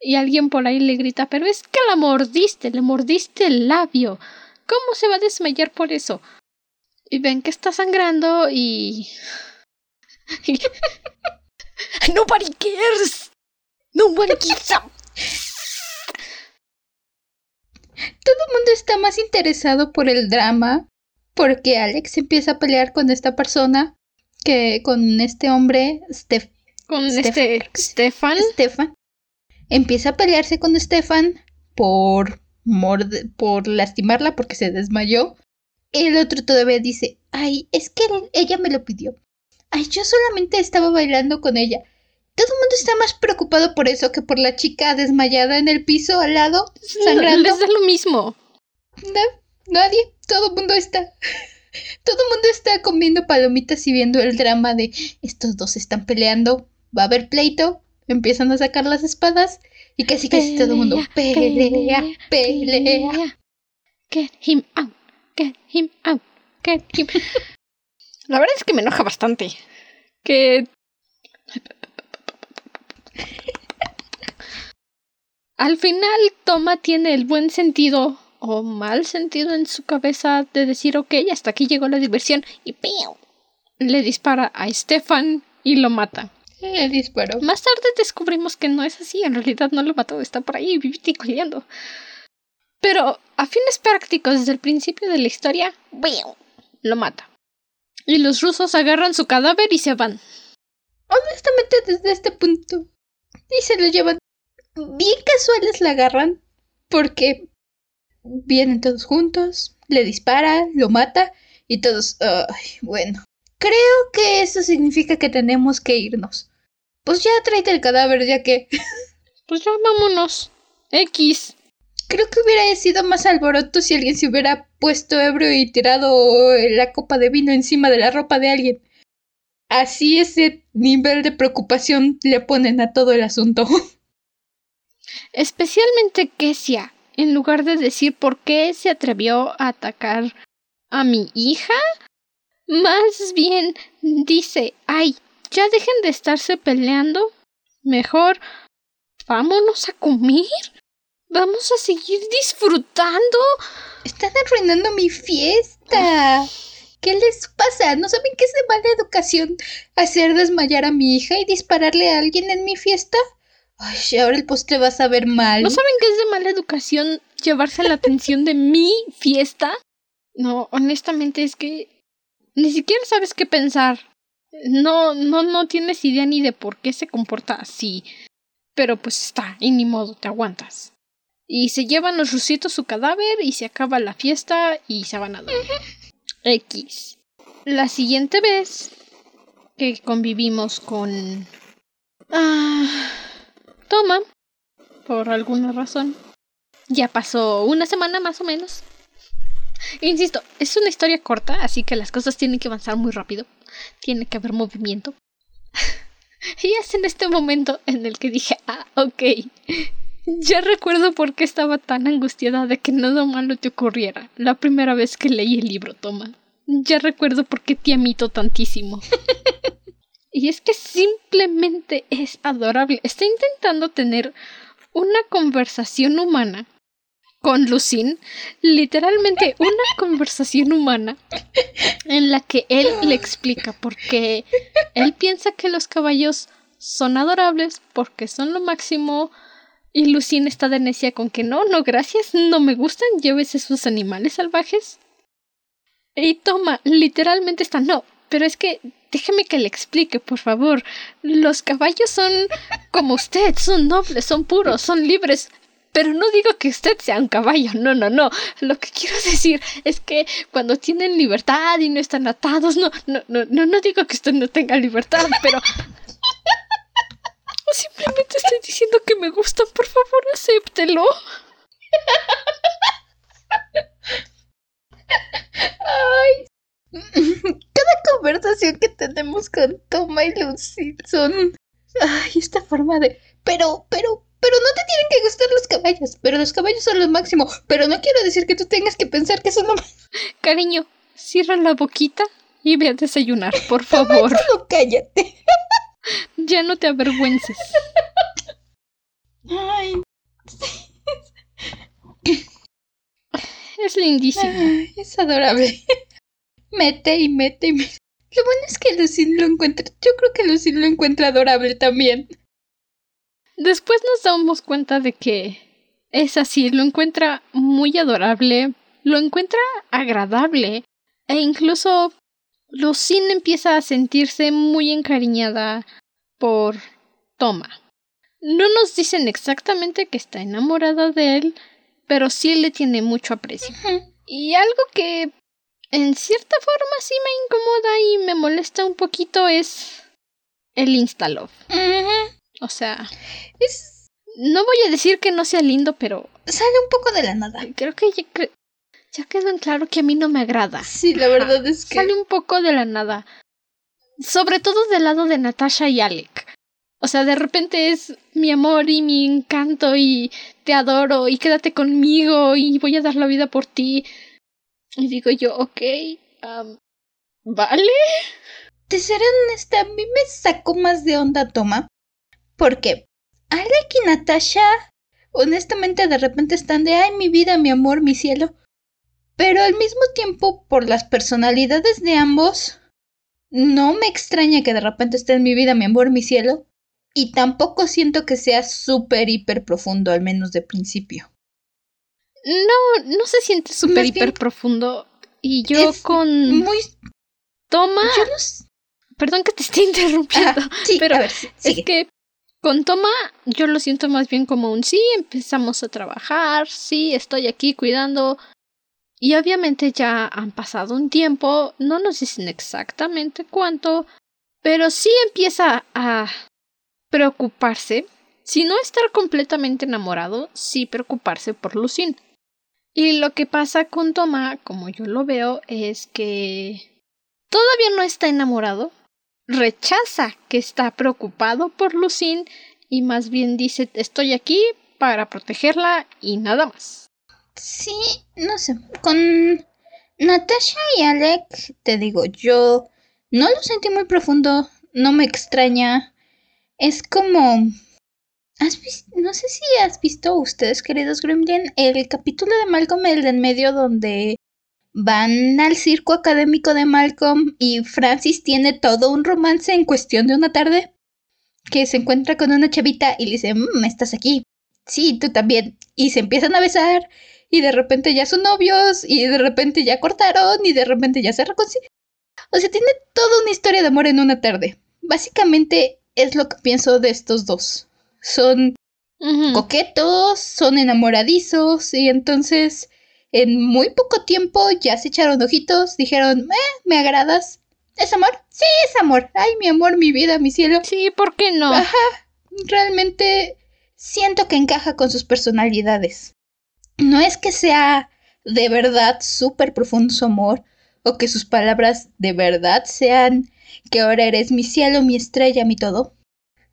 Y alguien por ahí le grita, pero es que la mordiste, le mordiste el labio. ¿Cómo se va a desmayar por eso? Y ven que está sangrando y Nobody cares. Nobody cares. Todo el mundo está más interesado por el drama porque Alex empieza a pelear con esta persona que con este hombre, con este Stefan. Stefan. Empieza a pelearse con Stefan por por lastimarla porque se desmayó. El otro todavía dice, ay, es que ella me lo pidió. Ay, yo solamente estaba bailando con ella. Todo el mundo está más preocupado por eso que por la chica desmayada en el piso al lado, sangrando. Les da lo mismo. No, nadie. Todo el mundo está. Todo el mundo está comiendo palomitas y viendo el drama de estos dos están peleando. Va a haber pleito. Empiezan a sacar las espadas. Y casi casi todo el mundo pelea, pelea. Get him out. Get him out. Get him. La verdad es que me enoja bastante. Que... Al final, Toma tiene el buen sentido o mal sentido en su cabeza de decir, ok, hasta aquí llegó la diversión y ¡piu! le dispara a Stefan y lo mata. Le disparó. Más tarde descubrimos que no es así, en realidad no lo mató, está por ahí viviticoleando. Pero a fines prácticos, desde el principio de la historia, lo mata. Y los rusos agarran su cadáver y se van. Honestamente, desde este punto. Y se lo llevan. Bien casuales la agarran. Porque vienen todos juntos, le dispara, lo mata y todos. Ay, bueno. Creo que eso significa que tenemos que irnos. Pues ya tráete el cadáver, ya que. Pues ya vámonos. X. Creo que hubiera sido más alboroto si alguien se hubiera puesto ebrio y tirado la copa de vino encima de la ropa de alguien. Así ese nivel de preocupación le ponen a todo el asunto. Especialmente Kesia, en lugar de decir por qué se atrevió a atacar a mi hija, más bien dice, ay, ya dejen de estarse peleando. Mejor vámonos a comer. Vamos a seguir disfrutando. Están arruinando mi fiesta. ¿Qué les pasa? ¿No saben que es de mala educación hacer desmayar a mi hija y dispararle a alguien en mi fiesta? Ay, ahora el postre va a saber mal. ¿No saben que es de mala educación llevarse la atención de mi fiesta? No, honestamente es que ni siquiera sabes qué pensar. No, no, no tienes idea ni de por qué se comporta así. Pero pues está, y ni modo, te aguantas. Y se llevan los rusitos su cadáver y se acaba la fiesta y se van a dormir. X. La siguiente vez que convivimos con... Ah, Toma, por alguna razón. Ya pasó una semana más o menos. Insisto, es una historia corta, así que las cosas tienen que avanzar muy rápido. Tiene que haber movimiento. y es en este momento en el que dije, ah, ok, ya recuerdo por qué estaba tan angustiada de que nada malo te ocurriera la primera vez que leí el libro, Toma. Ya recuerdo por qué te amito tantísimo. y es que simplemente es adorable. Está intentando tener una conversación humana con Lucin, literalmente una conversación humana en la que él le explica por qué él piensa que los caballos son adorables porque son lo máximo y Lucine está de necia con que no, no, gracias, no me gustan, llévese sus animales salvajes. Y toma, literalmente está, no, pero es que déjeme que le explique, por favor. Los caballos son como usted, son nobles, son puros, son libres. Pero no digo que usted sea un caballo, no, no, no. Lo que quiero decir es que cuando tienen libertad y no están atados, no, no, no, no, no digo que usted no tenga libertad, pero Simplemente estoy diciendo que me gustan, por favor, acéptelo. Ay. Cada conversación que tenemos con Toma y Lucy son. Ay, esta forma de. Pero, pero, pero no te tienen que gustar los caballos. Pero los caballos son lo máximo. Pero no quiero decir que tú tengas que pensar que son lo. Cariño, cierra la boquita y ve a desayunar, por favor. Solo cállate. Ya no te avergüences. Ay. Es lindísimo. es adorable. Mete y mete y mete. Lo bueno es que Lucille lo encuentra. Yo creo que Lucille lo encuentra adorable también. Después nos damos cuenta de que es así, lo encuentra muy adorable, lo encuentra agradable e incluso Lucine empieza a sentirse muy encariñada por Toma. No nos dicen exactamente que está enamorada de él, pero sí le tiene mucho aprecio. Y algo que en cierta forma sí me incomoda y me molesta un poquito es el Instalove. O sea, es... no voy a decir que no sea lindo, pero... Sale un poco de la nada. Creo que ya, quedó en claro que a mí no me agrada. Sí, la verdad es que... Sale un poco de la nada. Sobre todo del lado de Natasha y Alec. O sea, de repente es mi amor y mi encanto y te adoro y quédate conmigo y voy a dar la vida por ti. Y digo yo, ok, ¿Vale? Te seré honesta, a mí me sacó más de onda Toma. Porque Alec y Natasha, honestamente, de repente están de ay, mi vida, mi amor, mi cielo. Pero al mismo tiempo, por las personalidades de ambos, no me extraña que de repente esté en mi vida, mi amor, mi cielo. Y tampoco siento que sea súper, hiper profundo, al menos de principio. No, no se siente súper, hiper profundo. Y yo con. Muy. Toma. Perdón que te esté interrumpiendo. sí, pero a ver, es que con Toma yo lo siento más bien como un sí, empezamos a trabajar, sí, estoy aquí cuidando. Y obviamente ya han pasado un tiempo, no nos dicen exactamente cuánto, pero sí empieza a preocuparse, si no estar completamente enamorado, sí preocuparse por Lucín. Y lo que pasa con Toma, como yo lo veo, es que todavía no está enamorado, rechaza que está preocupado por Lucín y más bien dice estoy aquí para protegerla y nada más. Sí, no sé, con Natasha y Alec, te digo, yo no lo sentí muy profundo, no me extraña. Es como... ¿Has? No sé si has visto ustedes, queridos Gremlin, el capítulo de Malcolm, el de en medio, donde van al circo académico de Malcolm y Francis tiene todo un romance en cuestión de una tarde. Que se encuentra con una chavita y le dice, mmm, estás aquí. Sí, tú también. Y se empiezan a besar y de repente ya son novios y de repente ya cortaron y de repente ya se reconciliaron. O sea, tiene toda una historia de amor en una tarde. Básicamente es lo que pienso de estos dos. Son coquetos, son enamoradizos y entonces en muy poco tiempo ya se echaron ojitos, dijeron, eh, me agradas. ¿Es amor? Sí, es amor. Ay, mi amor, mi vida, mi cielo. Sí, ¿por qué no? Ajá. Realmente siento que encaja con sus personalidades. No es que sea de verdad súper profundo su amor, o que sus palabras de verdad sean que ahora eres mi cielo, mi estrella, mi todo.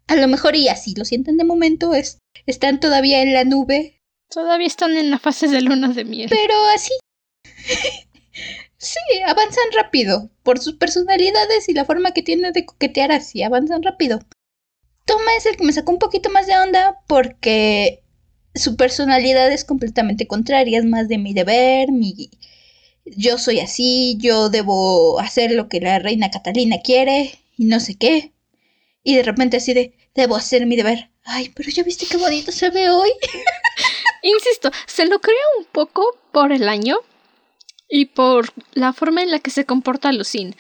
A lo mejor y así lo sienten de momento, es, están todavía en la nube, Todavía están en la fase de luna de miel. Pero así. sí, avanzan rápido. Por sus personalidades y la forma que tiene de coquetear así, avanzan rápido. Toma es el que me sacó un poquito más de onda porque su personalidad es completamente contraria. Es más de mi deber, mi. Yo soy así, yo debo hacer lo que la reina Catalina quiere y no sé qué. Y de repente así de, debo hacer mi deber. Ay, pero ya viste qué bonito se ve hoy. Insisto, se lo creo un poco por el año y por la forma en la que se comporta Lucín.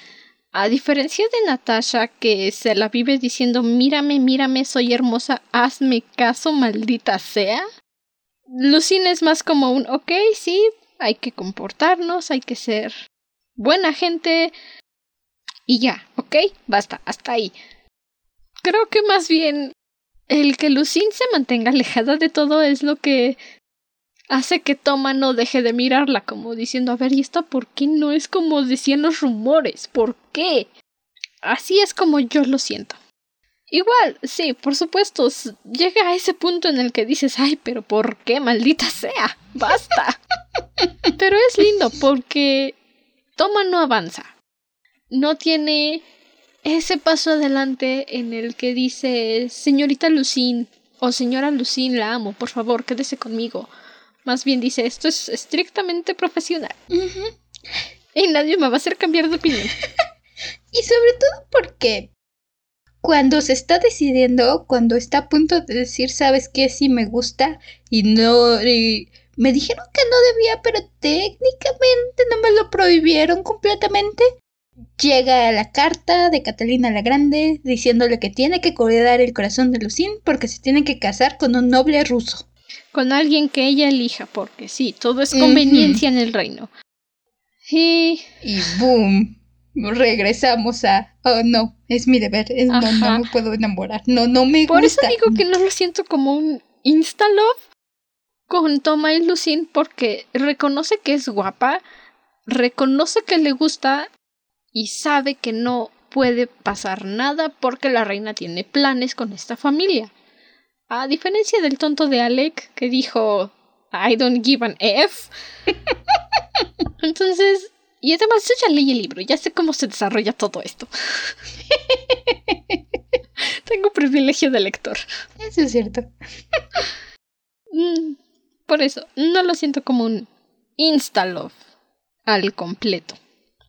A diferencia de Natasha, que se la vive diciendo mírame, mírame, soy hermosa, hazme caso, maldita sea. Lucín es más como un ok, sí, hay que comportarnos, hay que ser buena gente. Y ya, ok, basta, hasta ahí. Creo que más bien el que Lucín se mantenga alejada de todo es lo que hace que Toma no deje de mirarla, como diciendo, a ver, ¿y esta por qué no es como decían los rumores? ¿Por qué? Así es como yo lo siento. Igual, sí, por supuesto, llega a ese punto en el que dices, ay, pero ¿por qué, maldita sea? Basta. pero es lindo porque Toma no avanza. No tiene ese paso adelante en el que dice, señorita Lucín o señora Lucín, la amo, por favor, quédese conmigo. Más bien dice, esto es estrictamente profesional. Y nadie me va a hacer cambiar de opinión. y sobre todo porque cuando se está decidiendo, cuando está a punto de decir, sabes qué, sí me gusta y no... me dijeron que no debía, pero técnicamente no me lo prohibieron completamente. Llega la carta de Catalina la Grande diciéndole que tiene que cuidar el corazón de Lucín porque se tiene que casar con un noble ruso. Con alguien que ella elija, porque sí, todo es conveniencia en el reino. Y. Y boom. Regresamos a. Oh, no, es mi deber. no, no me puedo enamorar. No, no me gusta. Por eso digo que no lo siento como un insta-love con Toma y Lucín, porque reconoce que es guapa, reconoce que le gusta y sabe que no puede pasar nada porque la reina tiene planes con esta familia. A diferencia del tonto de Alec que dijo I don't give an F. Entonces, Y además yo ya leí el libro, ya sé cómo se desarrolla todo esto. Tengo privilegio de lector. Eso es cierto. Mm, por eso, no lo siento como un insta-love al completo.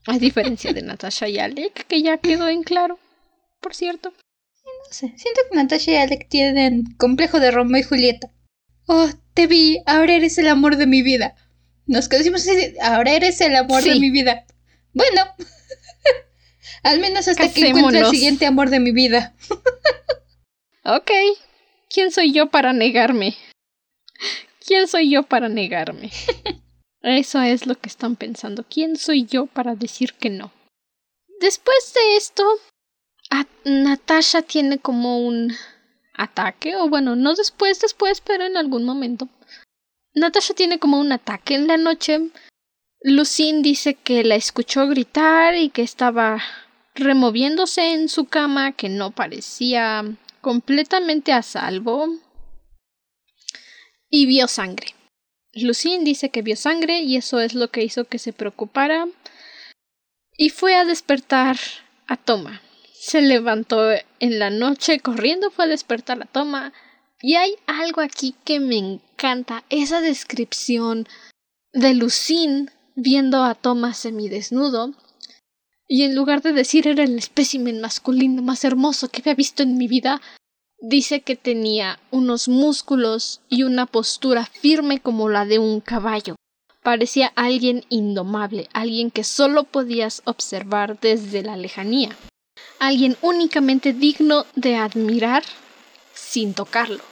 A diferencia de Natasha y Alec, que ya quedó en claro, por cierto. No sé, siento que Natasha y Alec tienen complejo de Romeo y Julieta. Oh, te vi, ahora eres el amor de mi vida. Nos conocimos así, ahora eres el amor de mi vida. Bueno, al menos hasta que encuentre el siguiente amor de mi vida. Ok. ¿Quién soy yo para negarme? ¿Quién soy yo para negarme? Eso es lo que están pensando. ¿Quién soy yo para decir que no? Después de esto, a- Natasha tiene como un ataque, o bueno, no después, después, pero en algún momento. Natasha tiene como un ataque en la noche. Lucine dice que la escuchó gritar y que estaba removiéndose en su cama, que no parecía completamente a salvo. Y vio sangre. Lucine dice que vio sangre y eso es lo que hizo que se preocupara. Y fue a despertar a Toma. Se levantó en la noche corriendo, fue a despertar a Toma. Y hay algo aquí que me encanta, esa descripción de Lucine viendo a Toma semidesnudo. Y en lugar de decir era el espécimen masculino más hermoso que había visto en mi vida, dice que tenía unos músculos y una postura firme como la de un caballo. Parecía alguien indomable, alguien que solo podías observar desde la lejanía, alguien únicamente digno de admirar sin tocarlo.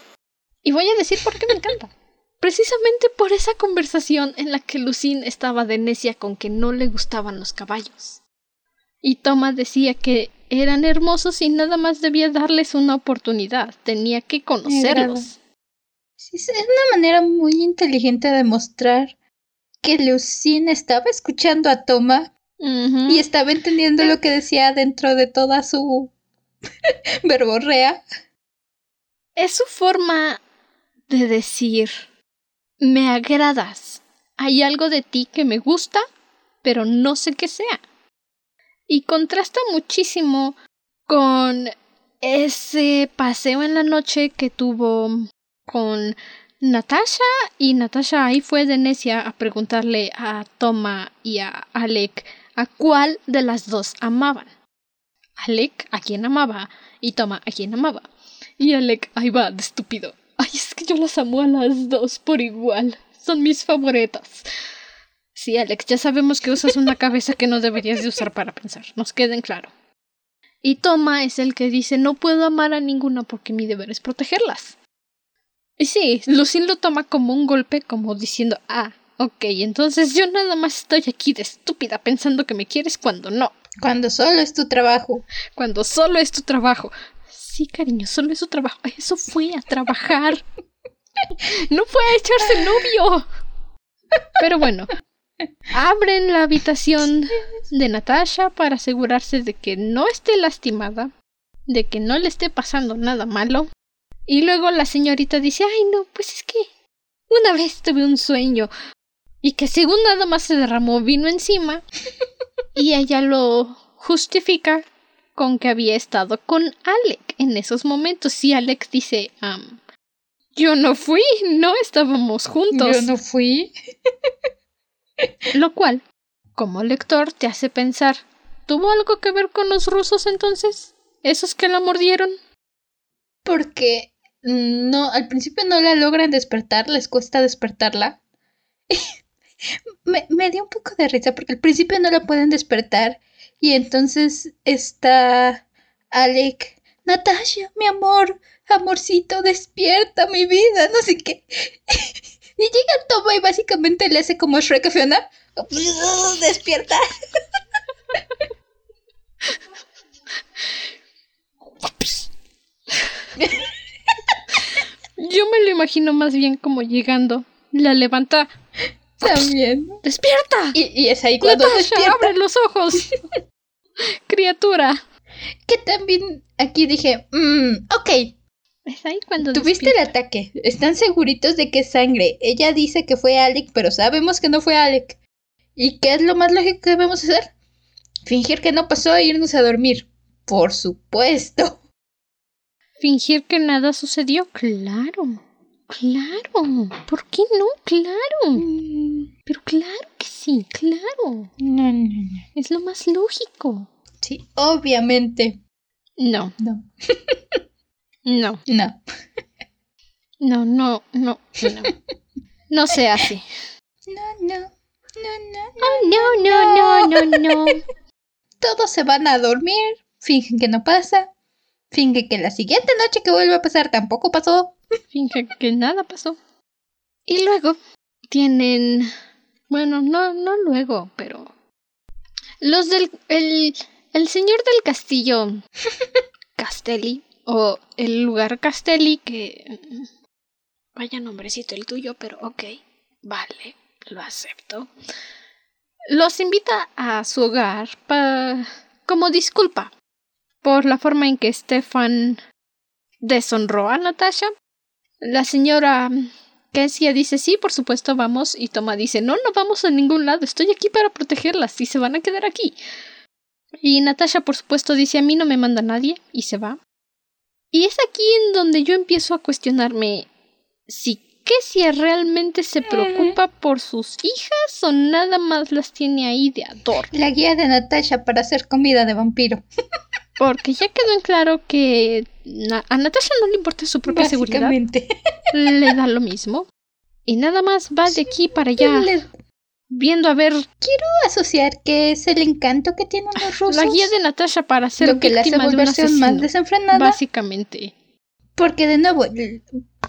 Y voy a decir por qué me encanta. Precisamente por esa conversación en la que Lucine estaba de necia con que no le gustaban los caballos. Y Thomas decía que eran hermosos y nada más debía darles una oportunidad, tenía que conocerlos. Sí, es una manera muy inteligente de mostrar que Lucine estaba escuchando a Toma y estaba entendiendo lo que decía dentro de toda su verborrea. Es su forma de decir me agradas. Hay algo de ti que me gusta, pero no sé qué sea. Y contrasta muchísimo con ese paseo en la noche que tuvo con Natasha y Natasha ahí fue de necia a preguntarle a Toma y a Alec a cuál de las dos amaban. Alec a quien amaba y Toma a quien amaba. Y Alec ahí va de estúpido. Ay, es que yo las amo a las dos por igual. Son mis favoritas. Sí, Alex, ya sabemos que usas una cabeza que no deberías de usar para pensar. Nos queden claro. Y Toma es el que dice no puedo amar a ninguna porque mi deber es protegerlas. Y sí, Lucille lo toma como un golpe, como diciendo, ah, ok, entonces yo nada más estoy aquí de estúpida pensando que me quieres cuando no, Cuando solo es tu trabajo. cuando solo es tu trabajo. Sí, cariño, solo es su trabajo. Eso fue a trabajar. No fue a echarse novio. Pero bueno, abren la habitación de Natasha para asegurarse de que no esté lastimada, de que no le esté pasando nada malo. Y luego la señorita dice, ay no, pues es que una vez tuve un sueño y que según nada más se derramó vino encima y ella lo justifica con que había estado con Alec en esos momentos. Y Alex dice, "Am, yo no fui, no estábamos juntos. Yo no fui. Lo cual, como lector, te hace pensar, ¿tuvo algo que ver con los rusos entonces? ¿Esos que la mordieron? Porque no, al principio no la logran despertar, les cuesta despertarla. me, me dio un poco de risa porque al principio no la pueden despertar y entonces está Alec, Natasha, mi amor, amorcito, despierta mi vida, no sé qué. y llega Toma y básicamente le hace como Shrek a Fiona. Despierta. Yo me lo imagino más bien como llegando. La levanta. También. ¡Despierta! Y, y es ahí cuando Natasha, despierta. abre los ojos. Criatura. Que también aquí dije, mmm, ok, Es ahí cuando tuviste el ataque. Están seguritos de que es sangre. Ella dice que fue Alec, pero sabemos que no fue Alec. ¿Y qué es lo más lógico que debemos hacer? Fingir que no pasó e irnos a dormir. Por supuesto. Fingir que nada sucedió, claro. Claro. ¿Por qué no? Claro. Mm, Pero claro que sí, claro. No, no, no. Es lo más lógico. Sí, obviamente. No, No. no, No. no, no, no, no. No sea así. No, no. No, no, no. Oh, no, no, no, no, no. Todos se van a dormir. Fingen que no pasa. Fingen que la siguiente noche que vuelve a pasar tampoco pasó. Finge que nada pasó. Y luego tienen. Bueno, no, no luego, pero. Los del. El, el señor del castillo. Castelli. O el lugar Castelli, que. Vaya nombrecito el tuyo, pero ok. Vale, lo acepto. Los invita a su hogar pa, como disculpa por la forma en que Stefan deshonró a Natasha. La señora Kessia dice sí, por supuesto, vamos. Y Toma dice no, no vamos a ningún lado. Estoy aquí para protegerlas y se van a quedar aquí. Y Natasha, por supuesto, dice a mí no me manda nadie y se va. Y es aquí en donde yo empiezo a cuestionarme si Kessia realmente se preocupa por sus hijas o nada más las tiene ahí de adorno. La guía de Natasha para hacer comida de vampiro. Porque ya quedó en claro que a Natasha no le importa su propia seguridad. Le da lo mismo. Y nada más va de aquí para allá, Le- viendo a ver asociar que es el encanto que tienen los rusos. la guía de Natasha para ser lo que la hace de un más desenfrenada. Básicamente. Porque de nuevo,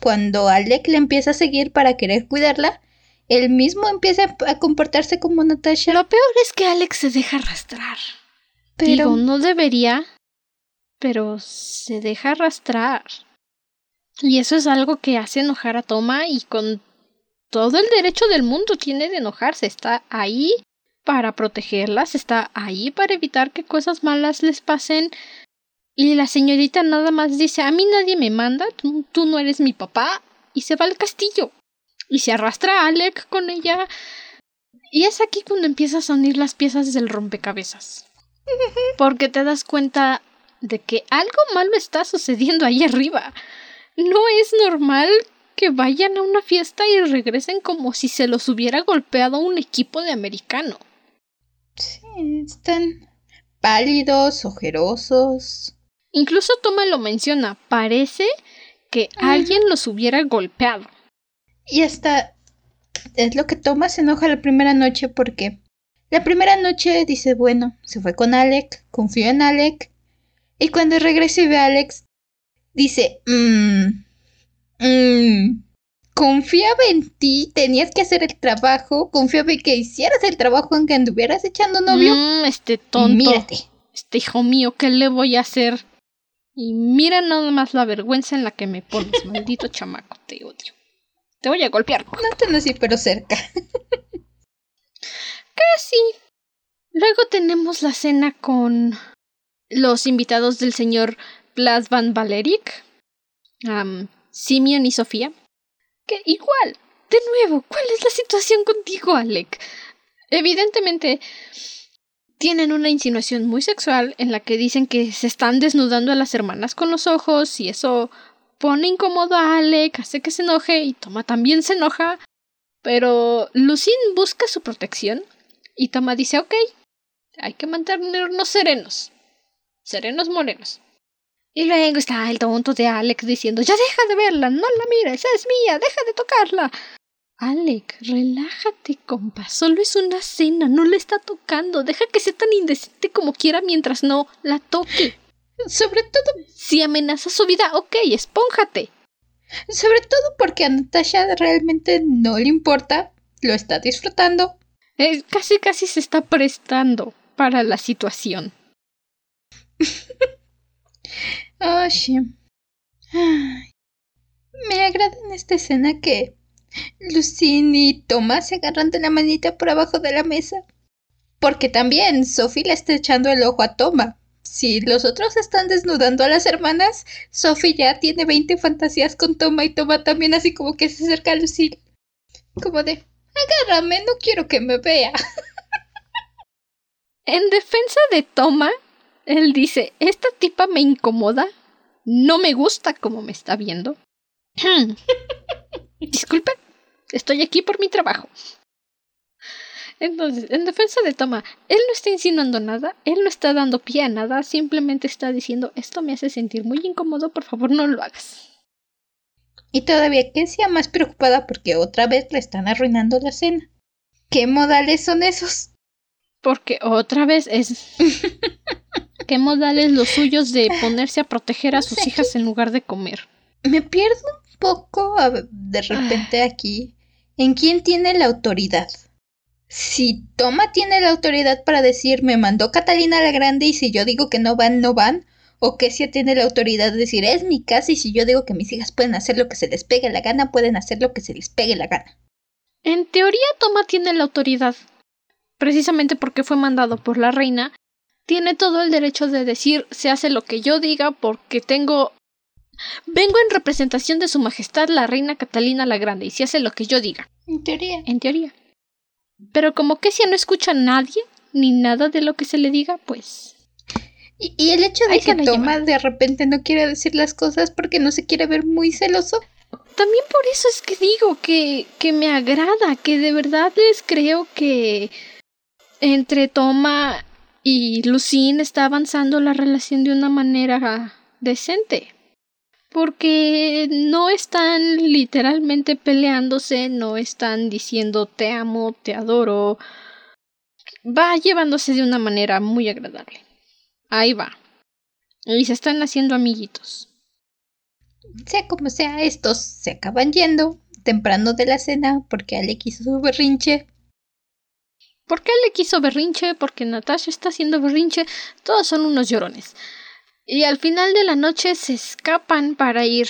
cuando Alec le empieza a seguir para querer cuidarla, él mismo empieza a comportarse como Natasha. Lo peor es que Alex se deja arrastrar. pero Digo, no debería, pero se deja arrastrar. Y eso es algo que hace enojar a Toma y con todo el derecho del mundo tiene de enojarse. Está ahí para protegerlas, está ahí para evitar que cosas malas les pasen. Y la señorita nada más dice, a mí nadie me manda, tú, tú no eres mi papá, y se va al castillo. Y se arrastra a Alec con ella. Y es aquí cuando empiezas a unir las piezas del rompecabezas. Porque te das cuenta de que algo malo está sucediendo ahí arriba. No es normal que vayan a una fiesta y regresen como si se los hubiera golpeado un equipo de americano. sí, están pálidos, ojerosos. Incluso Toma lo menciona, parece que alguien los hubiera golpeado. Y hasta es lo que Thomas se enoja la primera noche porque la primera noche dice, bueno, se fue con Alec, confió en Alec. Y cuando regresa y ve a Alex, dice, mmm, mmm, confiaba en ti, tenías que hacer el trabajo, confiaba en que hicieras el trabajo aunque anduvieras echando novio. Mm, este tonto. mírate. Este hijo mío, ¿qué le voy a hacer? Y mira nada más la vergüenza en la que me pones, maldito chamaco, te odio. Te voy a golpear. No tan así, pero cerca. Casi. Luego tenemos la cena con los invitados del señor Blas Van Valeric, Simeon y Sofía. Que igual, de nuevo, ¿cuál es la situación contigo, Alec? Evidentemente, tienen una insinuación muy sexual en la que dicen que se están desnudando a las hermanas con los ojos y eso pone incómodo a Alec, hace que se enoje y Toma también se enoja. Pero Lucine busca su protección y Toma dice, ok, hay que mantenernos serenos. Serenos morenos. Y luego está el tonto de Alex diciendo, ya deja de verla, no la mires, es mía, deja de tocarla. Alec, relájate, compa, solo es una cena, no le está tocando, deja que sea tan indecente como quiera mientras no la toque. Sobre todo, Si amenaza su vida, ok, espónjate. sobre todo porque a Natasha realmente no le importa, lo está disfrutando. Eh, casi casi se está prestando para la situación. Sí. Ay. Me agrada en esta escena que Lucine y Thomas se agarran de la manita por abajo de la mesa. Porque también Sophie le está echando el ojo a Toma. Si los otros están desnudando a las hermanas, Sophie ya tiene 20 fantasías con Toma y Toma también así como que se acerca a Lucille. Como de, agárrame, no quiero que me vea. En defensa de Toma, él dice, esta tipa me incomoda, no me gusta como me está viendo. Disculpe, estoy aquí por mi trabajo. Entonces, en defensa de Toma, él no está insinuando nada, él no está dando pie a nada, simplemente está diciendo esto me hace sentir muy incómodo, por favor no lo hagas. Y todavía que sea más preocupada porque otra vez le están arruinando la cena. ¿Qué modales son esos? Porque otra vez es... ¿Qué modales los suyos de ponerse a proteger a sus hijas en lugar de comer? Me pierdo un poco de repente aquí en quién tiene la autoridad si Toma tiene la autoridad para decir me mandó Catalina la Grande y si yo digo que no van, no van, o que si tiene la autoridad de decir es mi casa y si yo digo que mis hijas pueden hacer lo que se les pegue la gana, pueden hacer lo que se les pegue la gana. En teoría Toma tiene la autoridad, precisamente porque fue mandado por la reina, tiene todo el derecho de decir se hace lo que yo diga porque tengo Vengo en representación de su majestad la reina Catalina la Grande y se hace lo que yo diga. En teoría. En teoría. Pero como que si no escucha a nadie, ni nada de lo que se le diga, pues... Y, el hecho de que Toma de repente no quiere decir las cosas porque no se quiere ver muy celoso. También por eso es que digo que, que me agrada, que de verdad les creo que entre Toma y Lucine está avanzando la relación de una manera decente porque no están literalmente peleándose, no están diciendo te amo, te adoro. Va llevándose de una manera muy agradable. Ahí va. Y se están haciendo amiguitos. Sea como sea, estos se acaban yendo temprano de la cena porque Ale quiso su berrinche. ¿Por qué Ale quiso berrinche? Porque Natasha está haciendo berrinche. Todos son unos llorones. Y al final de la noche se escapan para ir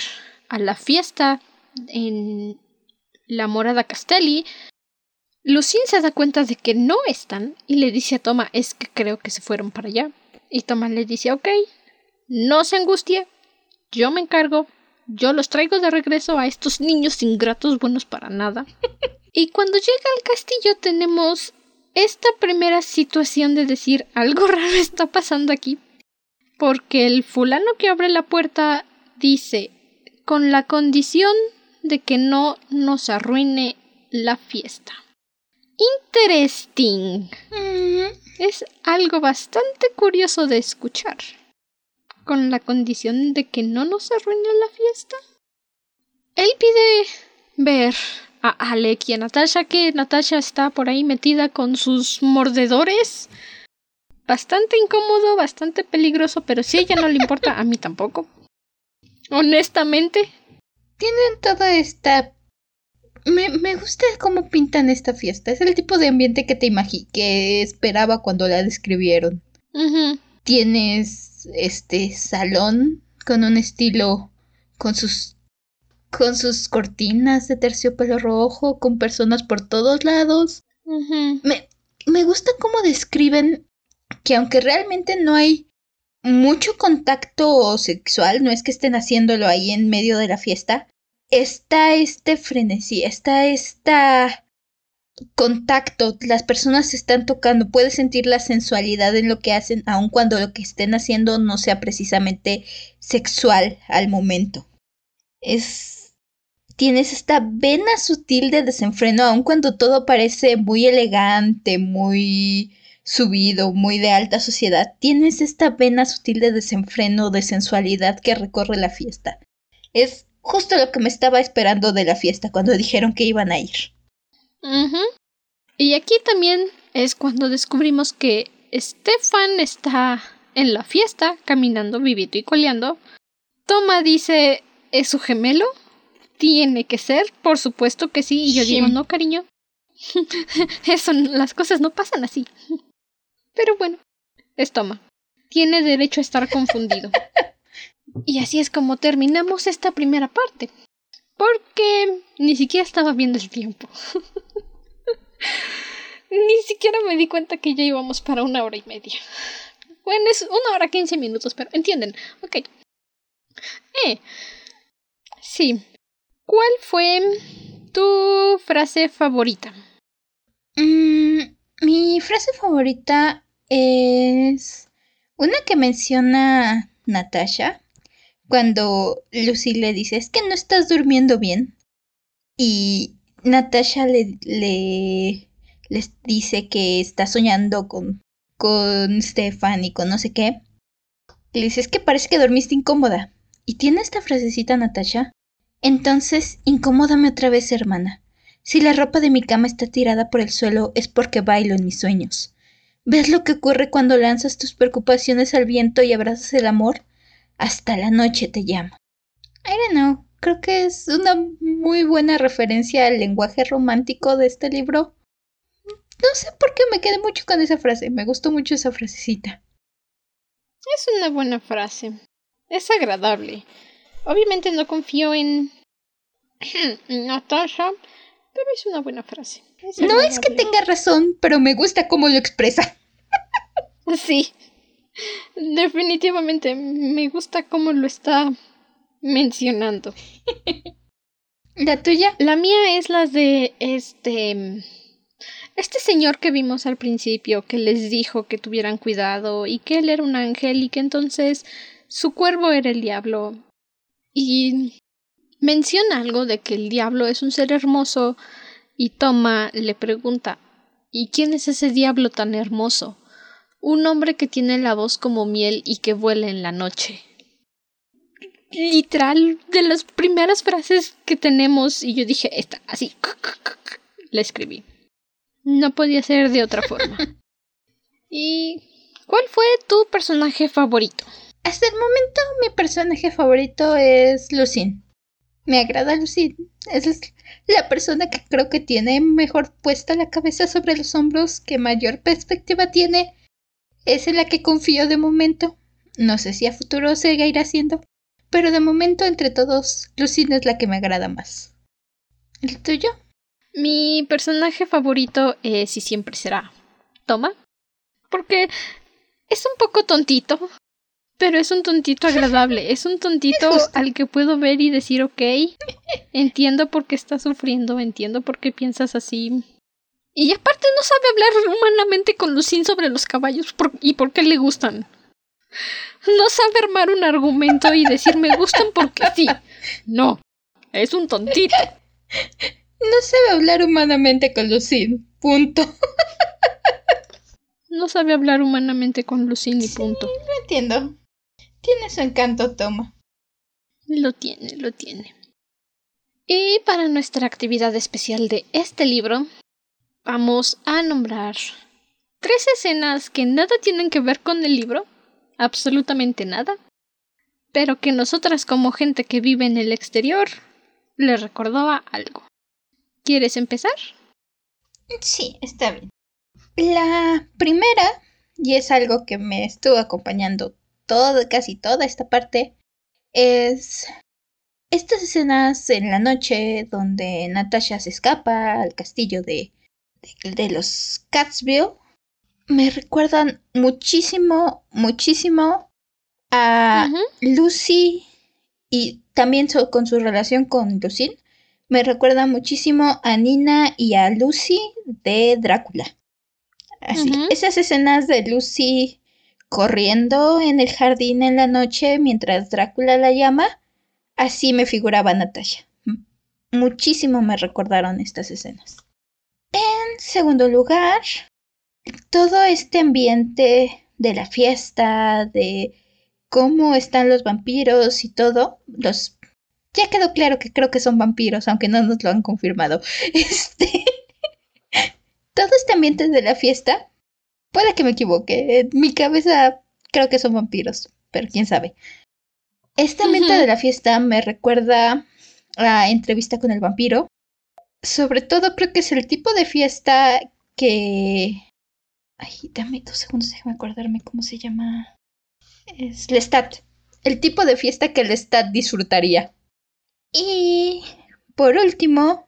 a la fiesta en la morada Castelli. Lucien se da cuenta de que no están y le dice a Toma, es que creo que se fueron para allá. Y Toma le dice, ok, no se angustie, yo me encargo, yo los traigo de regreso a estos niños ingratos buenos para nada. y cuando llega al castillo tenemos esta primera situación de decir algo raro está pasando aquí porque el fulano que abre la puerta dice con la condición de que no nos arruine la fiesta. Interesting. Es algo bastante curioso de escuchar. Con la condición de que no nos arruine la fiesta. Él pide ver a Alec y a Natasha, que Natasha está por ahí metida con sus mordedores bastante incómodo, bastante peligroso, pero si a ella no le importa, a mí tampoco. Honestamente. Tienen toda esta... Me, me gusta cómo pintan esta fiesta. Es el tipo de ambiente que te imaginé, que esperaba cuando la describieron. Tienes este salón con un estilo, con sus con sus cortinas de terciopelo rojo, con personas por todos lados. me, me gusta cómo describen que aunque realmente no hay mucho contacto sexual, no es que estén haciéndolo ahí en medio de la fiesta, está este frenesí, está esta contacto, las personas se están tocando, puedes sentir la sensualidad en lo que hacen, aun cuando lo que estén haciendo no sea precisamente sexual al momento. Es tienes esta vena sutil de desenfreno, aun cuando todo parece muy elegante, muy subido, muy de alta sociedad, tienes esta vena sutil de desenfreno, de sensualidad que recorre la fiesta. Es justo lo que me estaba esperando de la fiesta cuando dijeron que iban a ir. Y aquí también es cuando descubrimos que Stefan está en la fiesta, caminando, vivito y coleando. Toma dice, ¿es su gemelo? Tiene que ser, por supuesto que sí. Y yo digo, no, cariño. Eso, las cosas no pasan así. Pero bueno, es toma. Tiene derecho a estar confundido. y así es como terminamos esta primera parte. Porque ni siquiera estaba viendo el tiempo. ni siquiera me di cuenta que ya íbamos para una hora y media. Bueno, es una hora quince minutos, pero entienden. Ok. Eh. Sí. ¿Cuál fue tu frase favorita? Mm, mi frase favorita es una que menciona Natasha cuando Lucy le dice, es que no estás durmiendo bien. Y Natasha le, le dice que está soñando con, con Stefan y con no sé qué. Le dice, es que parece que dormiste incómoda. Y tiene esta frasecita Natasha. Entonces, incómodame otra vez, hermana. Si la ropa de mi cama está tirada por el suelo es porque bailo en mis sueños. ¿Ves lo que ocurre cuando lanzas tus preocupaciones al viento y abrazas el amor? Hasta la noche te llamo. I don't know. Creo que es una muy buena referencia al lenguaje romántico de este libro. No sé por qué me quedé mucho con esa frase. Me gustó mucho esa frasecita. Es una buena frase. Es agradable. Obviamente no confío en Natasha, pero es una buena frase. no es que tenga razón, pero me gusta cómo lo expresa. sí. Definitivamente me gusta cómo lo está mencionando. ¿La tuya? La mía es la de este este señor que vimos al principio, que les dijo que tuvieran cuidado y que él era un ángel y que entonces su cuervo era el diablo. Y menciona algo de que el diablo es un ser hermoso y Toma le pregunta ¿Y quién es ese diablo tan hermoso? Un hombre que tiene la voz como miel y que vuela en la noche. Literal, de las primeras frases que tenemos, y yo dije, esta, así, la escribí. No podía ser de otra forma. ¿Y cuál fue tu personaje favorito? Hasta el momento mi personaje favorito es Lucine. Me agrada Lucine. Es la persona que creo que tiene mejor puesta la cabeza sobre los hombros, que mayor perspectiva tiene. Es en la que confío de momento. No sé si a futuro se irá haciendo. Pero de momento entre todos, Lucine es la que me agrada más. ¿El tuyo? Mi personaje favorito es y siempre será Toma. Porque es un poco tontito, pero es un tontito agradable. Es un tontito al que puedo ver y decir, ok, entiendo por qué estás sufriendo, entiendo por qué piensas así. Y aparte no sabe hablar humanamente con Lucín sobre los caballos y por qué le gustan. No sabe armar un argumento y decir me gustan porque sí. No, es un tontito. No sabe hablar humanamente con Lucine. Punto. no sabe hablar humanamente con Lucine y punto. No entiendo. Tiene su encanto, Toma. Lo tiene, lo tiene. Y para nuestra actividad especial de este libro, vamos a nombrar tres escenas que nada tienen que ver con el libro, absolutamente nada, pero que nosotras como gente que vive en el exterior le recordó algo. ¿Quieres empezar? Sí, está bien. La primera, y es algo que me estuvo acompañando todo, casi toda esta parte, es estas escenas en la noche donde Natasha se escapa al castillo de, de, los Catsville me recuerdan muchísimo, muchísimo a Lucy y también con su relación con Lucille. Me recuerda muchísimo a Nina y a Lucy de Drácula. Así, esas escenas de Lucy corriendo en el jardín en la noche mientras Drácula la llama, así me figuraba Natasha. Muchísimo me recordaron estas escenas. En segundo lugar, todo este ambiente de la fiesta, de cómo están los vampiros y todo, los ya quedó claro que creo que son vampiros, aunque no nos lo han confirmado. Este. Todo este ambiente de la fiesta. Puede que me equivoque. En mi cabeza creo que son vampiros, pero quién sabe. Este ambiente de la fiesta me recuerda a entrevista con el vampiro. Sobre todo creo que es el tipo de fiesta que. Ay, dame dos segundos, déjame acordarme cómo se llama. Es Lestat. El tipo de fiesta que Lestat disfrutaría. Y por último,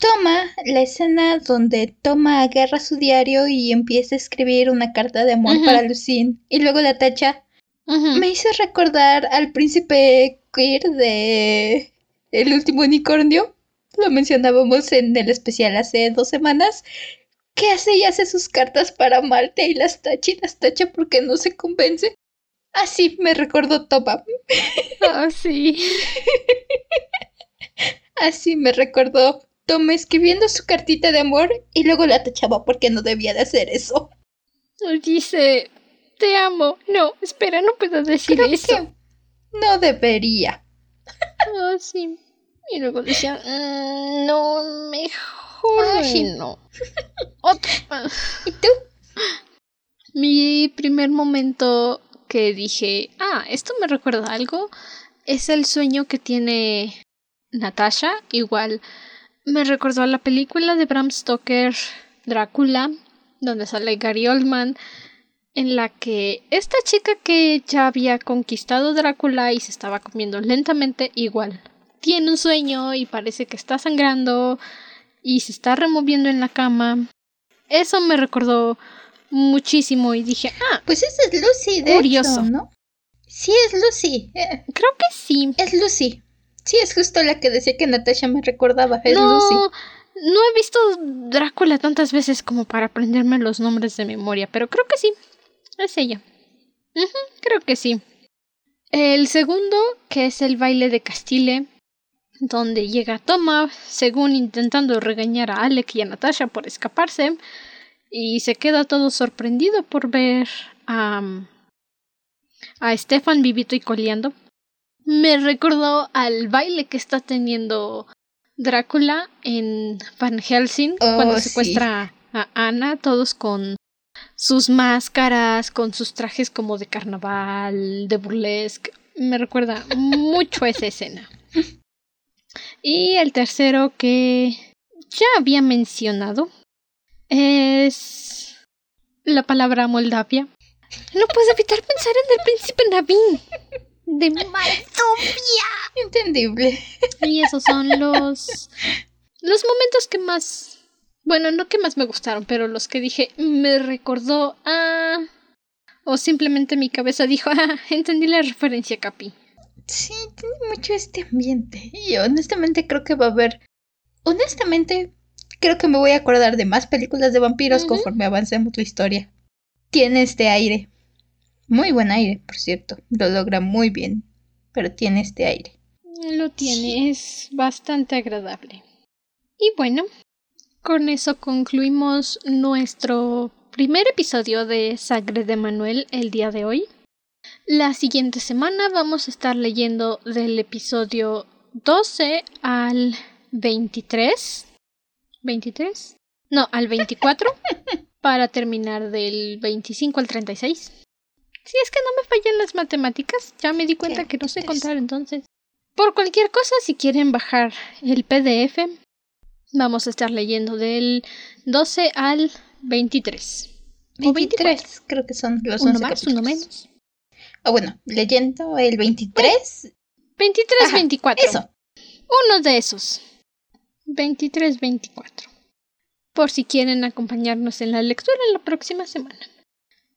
toma la escena donde Toma agarra su diario y empieza a escribir una carta de amor para Lucine y luego la tacha. Me hizo recordar al príncipe queer de El último unicornio. Lo mencionábamos en el especial hace dos semanas. ¿Qué hace y hace sus cartas para amarte y las tacha y las tacha porque no se convence? Así me recordó Topa. Ah, sí. Así me recordó Toma escribiendo su cartita de amor y luego la tachaba porque no debía de hacer eso. Dice, te amo. No, espera, no puedo decir Creo eso. que no debería. Ah, sí. Y luego decía, "Mm, no, mejor Ay. no. ¿Y tú? Mi primer momento que dije, ah, esto me recuerda a algo, es el sueño que tiene Natasha. Igual me recordó a la película de Bram Stoker, Drácula, donde sale Gary Oldman, en la que esta chica que ya había conquistado Drácula y se estaba comiendo lentamente, igual tiene un sueño y parece que está sangrando y se está removiendo en la cama. Eso me recordó muchísimo y dije, ah, Pues esa es Lucy, de Curioso. hecho, ¿no? Sí, es Lucy. creo que sí. es Lucy. Sí, es justo la que decía que Natasha me recordaba. Es no, Lucy. no he visto Drácula tantas veces como para aprenderme los nombres de memoria, pero creo que sí. Es ella. Creo que sí. El segundo, que es el baile de Castile, donde llega Toma, según intentando regañar a Alec y a Natasha por escaparse, y se queda todo sorprendido por ver a, a Stefan vivito y coleando. Me recordó al baile que está teniendo Drácula en Van Helsing Oh, cuando sí. secuestra a Ana, todos con sus máscaras, con sus trajes como de carnaval, de burlesque. Me recuerda mucho a esa escena. Y el tercero que ya había mencionado es la palabra Moldavia. No puedo evitar pensar en el príncipe Navin de Moldavia. Entendible. Y esos son los los momentos que más bueno, no que más me gustaron, pero los que dije me recordó a o simplemente mi cabeza dijo, ah, entendí la referencia, Capi. Sí, tiene mucho este ambiente. Y honestamente creo que va a haber. Honestamente, creo que me voy a acordar de más películas de vampiros conforme avancemos la historia. Tiene este aire. Muy buen aire, por cierto. Lo logra muy bien. Pero tiene este aire. Lo tiene, es bastante agradable. Y bueno, con eso concluimos nuestro primer episodio de Sangre de Manuel el día de hoy. La siguiente semana vamos a estar leyendo del episodio 12 al 23. ¿23? No, al 24. para terminar del 25 al 36. Si es que no me fallan las matemáticas, ya me di cuenta que no sé contar entonces. Por cualquier cosa, si quieren bajar el PDF, vamos a estar leyendo del 12 al 23. O 23, creo que son los Uno 11 más, uno capítulos. menos. Ah, bueno, leyendo el 23. 23, Ajá, 24. Eso. Uno de esos. 23, 24. Por si quieren acompañarnos en la lectura la próxima semana.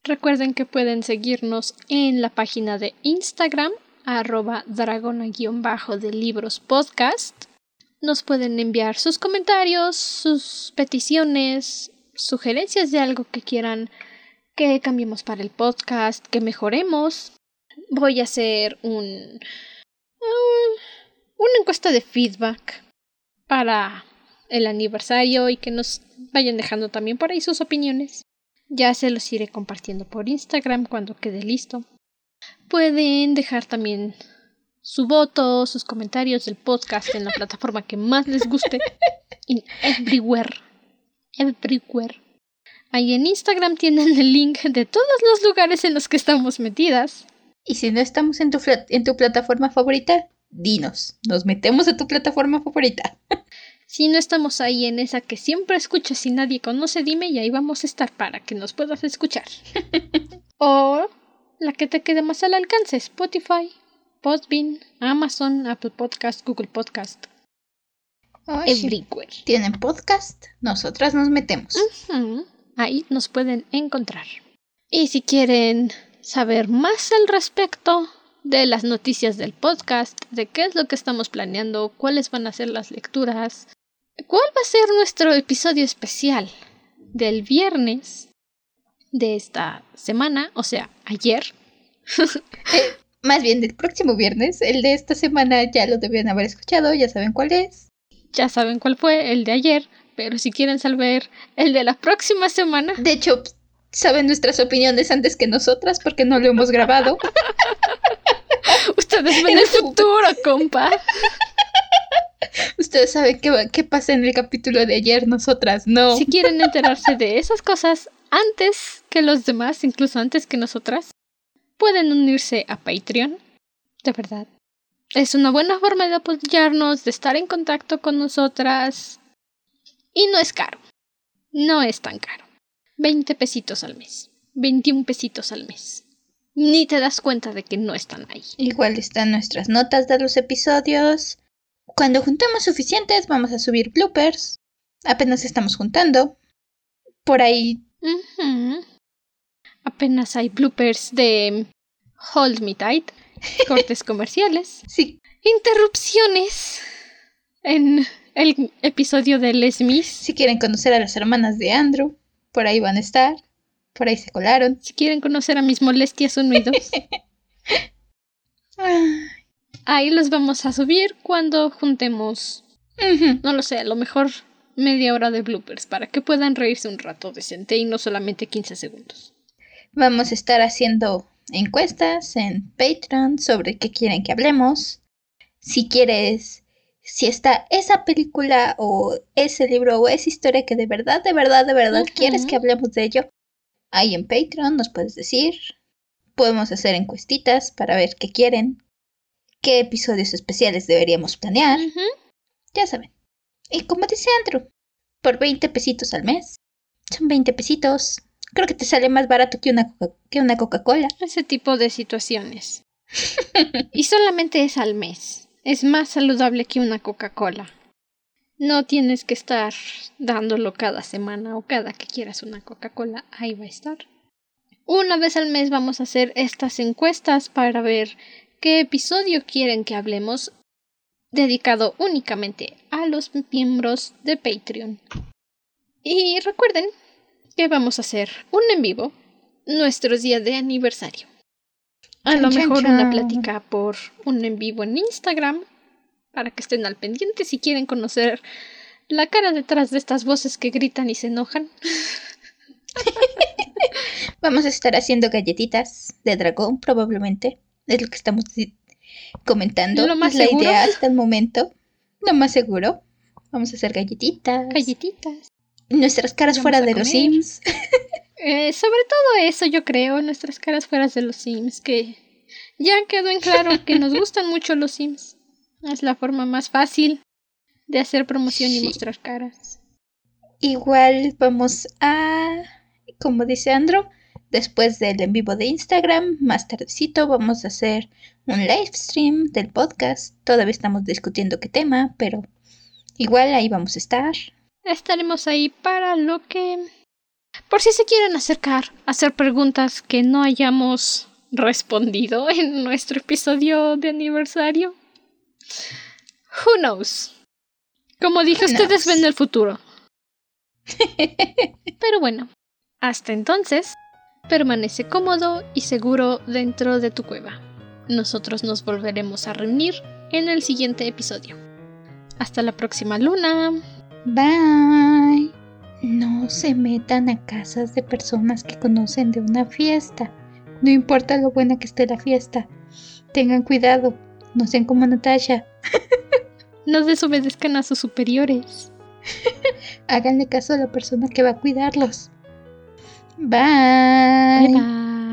Recuerden que pueden seguirnos en la página de Instagram, arroba dragona-bajo de libros podcast. Nos pueden enviar sus comentarios, sus peticiones, sugerencias de algo que quieran que cambiemos para el podcast, que mejoremos. Voy a hacer un mm, una encuesta de feedback para el aniversario y que nos vayan dejando también por ahí sus opiniones. Ya se los iré compartiendo por Instagram cuando quede listo. Pueden dejar también su voto, sus comentarios del podcast en la plataforma que más les guste. In everywhere. Everywhere. Ahí en Instagram tienen el link de todos los lugares en los que estamos metidas. Y si no estamos en tu, en tu plataforma favorita, dinos. Nos metemos a tu plataforma favorita. Si no estamos ahí en esa que siempre escuchas y nadie conoce, dime y ahí vamos a estar para que nos puedas escuchar. o la que te quede más al alcance, Spotify, Podbean, Amazon, Apple Podcast, Google Podcast, everywhere. Tienen podcast, nosotras nos metemos. Ahí nos pueden encontrar. Y si quieren saber más al respecto de las noticias del podcast, de qué es lo que estamos planeando, cuáles van a ser las lecturas, cuál va a ser nuestro episodio especial del viernes de esta semana, o sea, ayer. Eh, más bien del próximo viernes. El de esta semana ya lo debían haber escuchado, ya saben cuál es. Ya saben cuál fue el de ayer, pero si quieren saber el de la próxima semana. De hecho, saben nuestras opiniones antes que nosotras porque no lo hemos grabado. Ustedes ven el futuro, compa. Ustedes saben qué, qué pasa en el capítulo de ayer, nosotras no. Si quieren enterarse de esas cosas antes que los demás, incluso antes que nosotras, pueden unirse a Patreon. De verdad. Es una buena forma de apoyarnos, de estar en contacto con nosotras. Y no es caro. No es tan caro. 20 pesitos al mes. 21 pesitos al mes. Ni te das cuenta de que no están ahí. Igual están nuestras notas de los episodios. Cuando juntemos suficientes, vamos a subir bloopers. Apenas estamos juntando. Por ahí. Apenas hay bloopers de Hold Me Tight, cortes comerciales. Sí. Interrupciones en el episodio de Les Mis. Si quieren conocer a las hermanas de Andrew, por ahí van a estar. Por ahí se colaron. Si quieren conocer a mis molestias unidos. ahí los vamos a subir cuando juntemos. No lo sé, a lo mejor media hora de bloopers para que puedan reírse un rato decente y no solamente 15 segundos. Vamos a estar haciendo encuestas en Patreon sobre qué quieren que hablemos. Si quieres, si está esa película o ese libro o esa historia que de verdad, de verdad, de verdad quieres que hablemos de ello, ahí en Patreon nos puedes decir. Podemos hacer encuestitas para ver qué quieren, qué episodios especiales deberíamos planear. Ya saben. Y como dice Andrew, por 20 pesitos al mes. Son 20 pesitos. Creo que te sale más barato que una, que una Coca-Cola. Ese tipo de situaciones. y solamente es al mes. Es más saludable que una Coca-Cola. No tienes que estar dándolo cada semana o cada que quieras una Coca-Cola. Ahí va a estar. Una vez al mes vamos a hacer estas encuestas para ver qué episodio quieren que hablemos dedicado únicamente a los miembros de Patreon. Y recuerden que vamos a hacer un en vivo nuestros días de aniversario. A lo mejor una plática por un en vivo en Instagram para que estén al pendiente si quieren conocer la cara detrás de estas voces que gritan y se enojan. Vamos a estar haciendo galletitas de dragón probablemente. Es lo que estamos comentando. Lo más la idea hasta el momento. Lo más seguro. Vamos a hacer galletitas. Galletitas. Nuestras caras fuera de los Sims. Eh, sobre todo eso, yo creo, nuestras caras fuera de los Sims, que ya quedó en claro que nos gustan mucho los Sims. Es la forma más fácil de hacer promoción y mostrar caras. Igual vamos a, como dice Andro, después del en vivo de Instagram, más tardecito vamos a hacer un live stream del podcast. Todavía estamos discutiendo qué tema, pero igual ahí vamos a estar. Estaremos ahí para lo que... Por si se quieren acercar, hacer preguntas que no hayamos respondido en nuestro episodio de aniversario. Who knows? Como dije, ustedes ven el futuro. Pero bueno, hasta entonces, permanece cómodo y seguro dentro de tu cueva. Nosotros nos volveremos a reunir en el siguiente episodio. Hasta la próxima luna. Bye. No se metan a casas de personas que conocen de una fiesta. No importa lo buena que esté la fiesta. Tengan cuidado. No sean como Natasha. no desobedezcan a sus superiores. Háganle caso a la persona que va a cuidarlos. Bye. Bye. bye.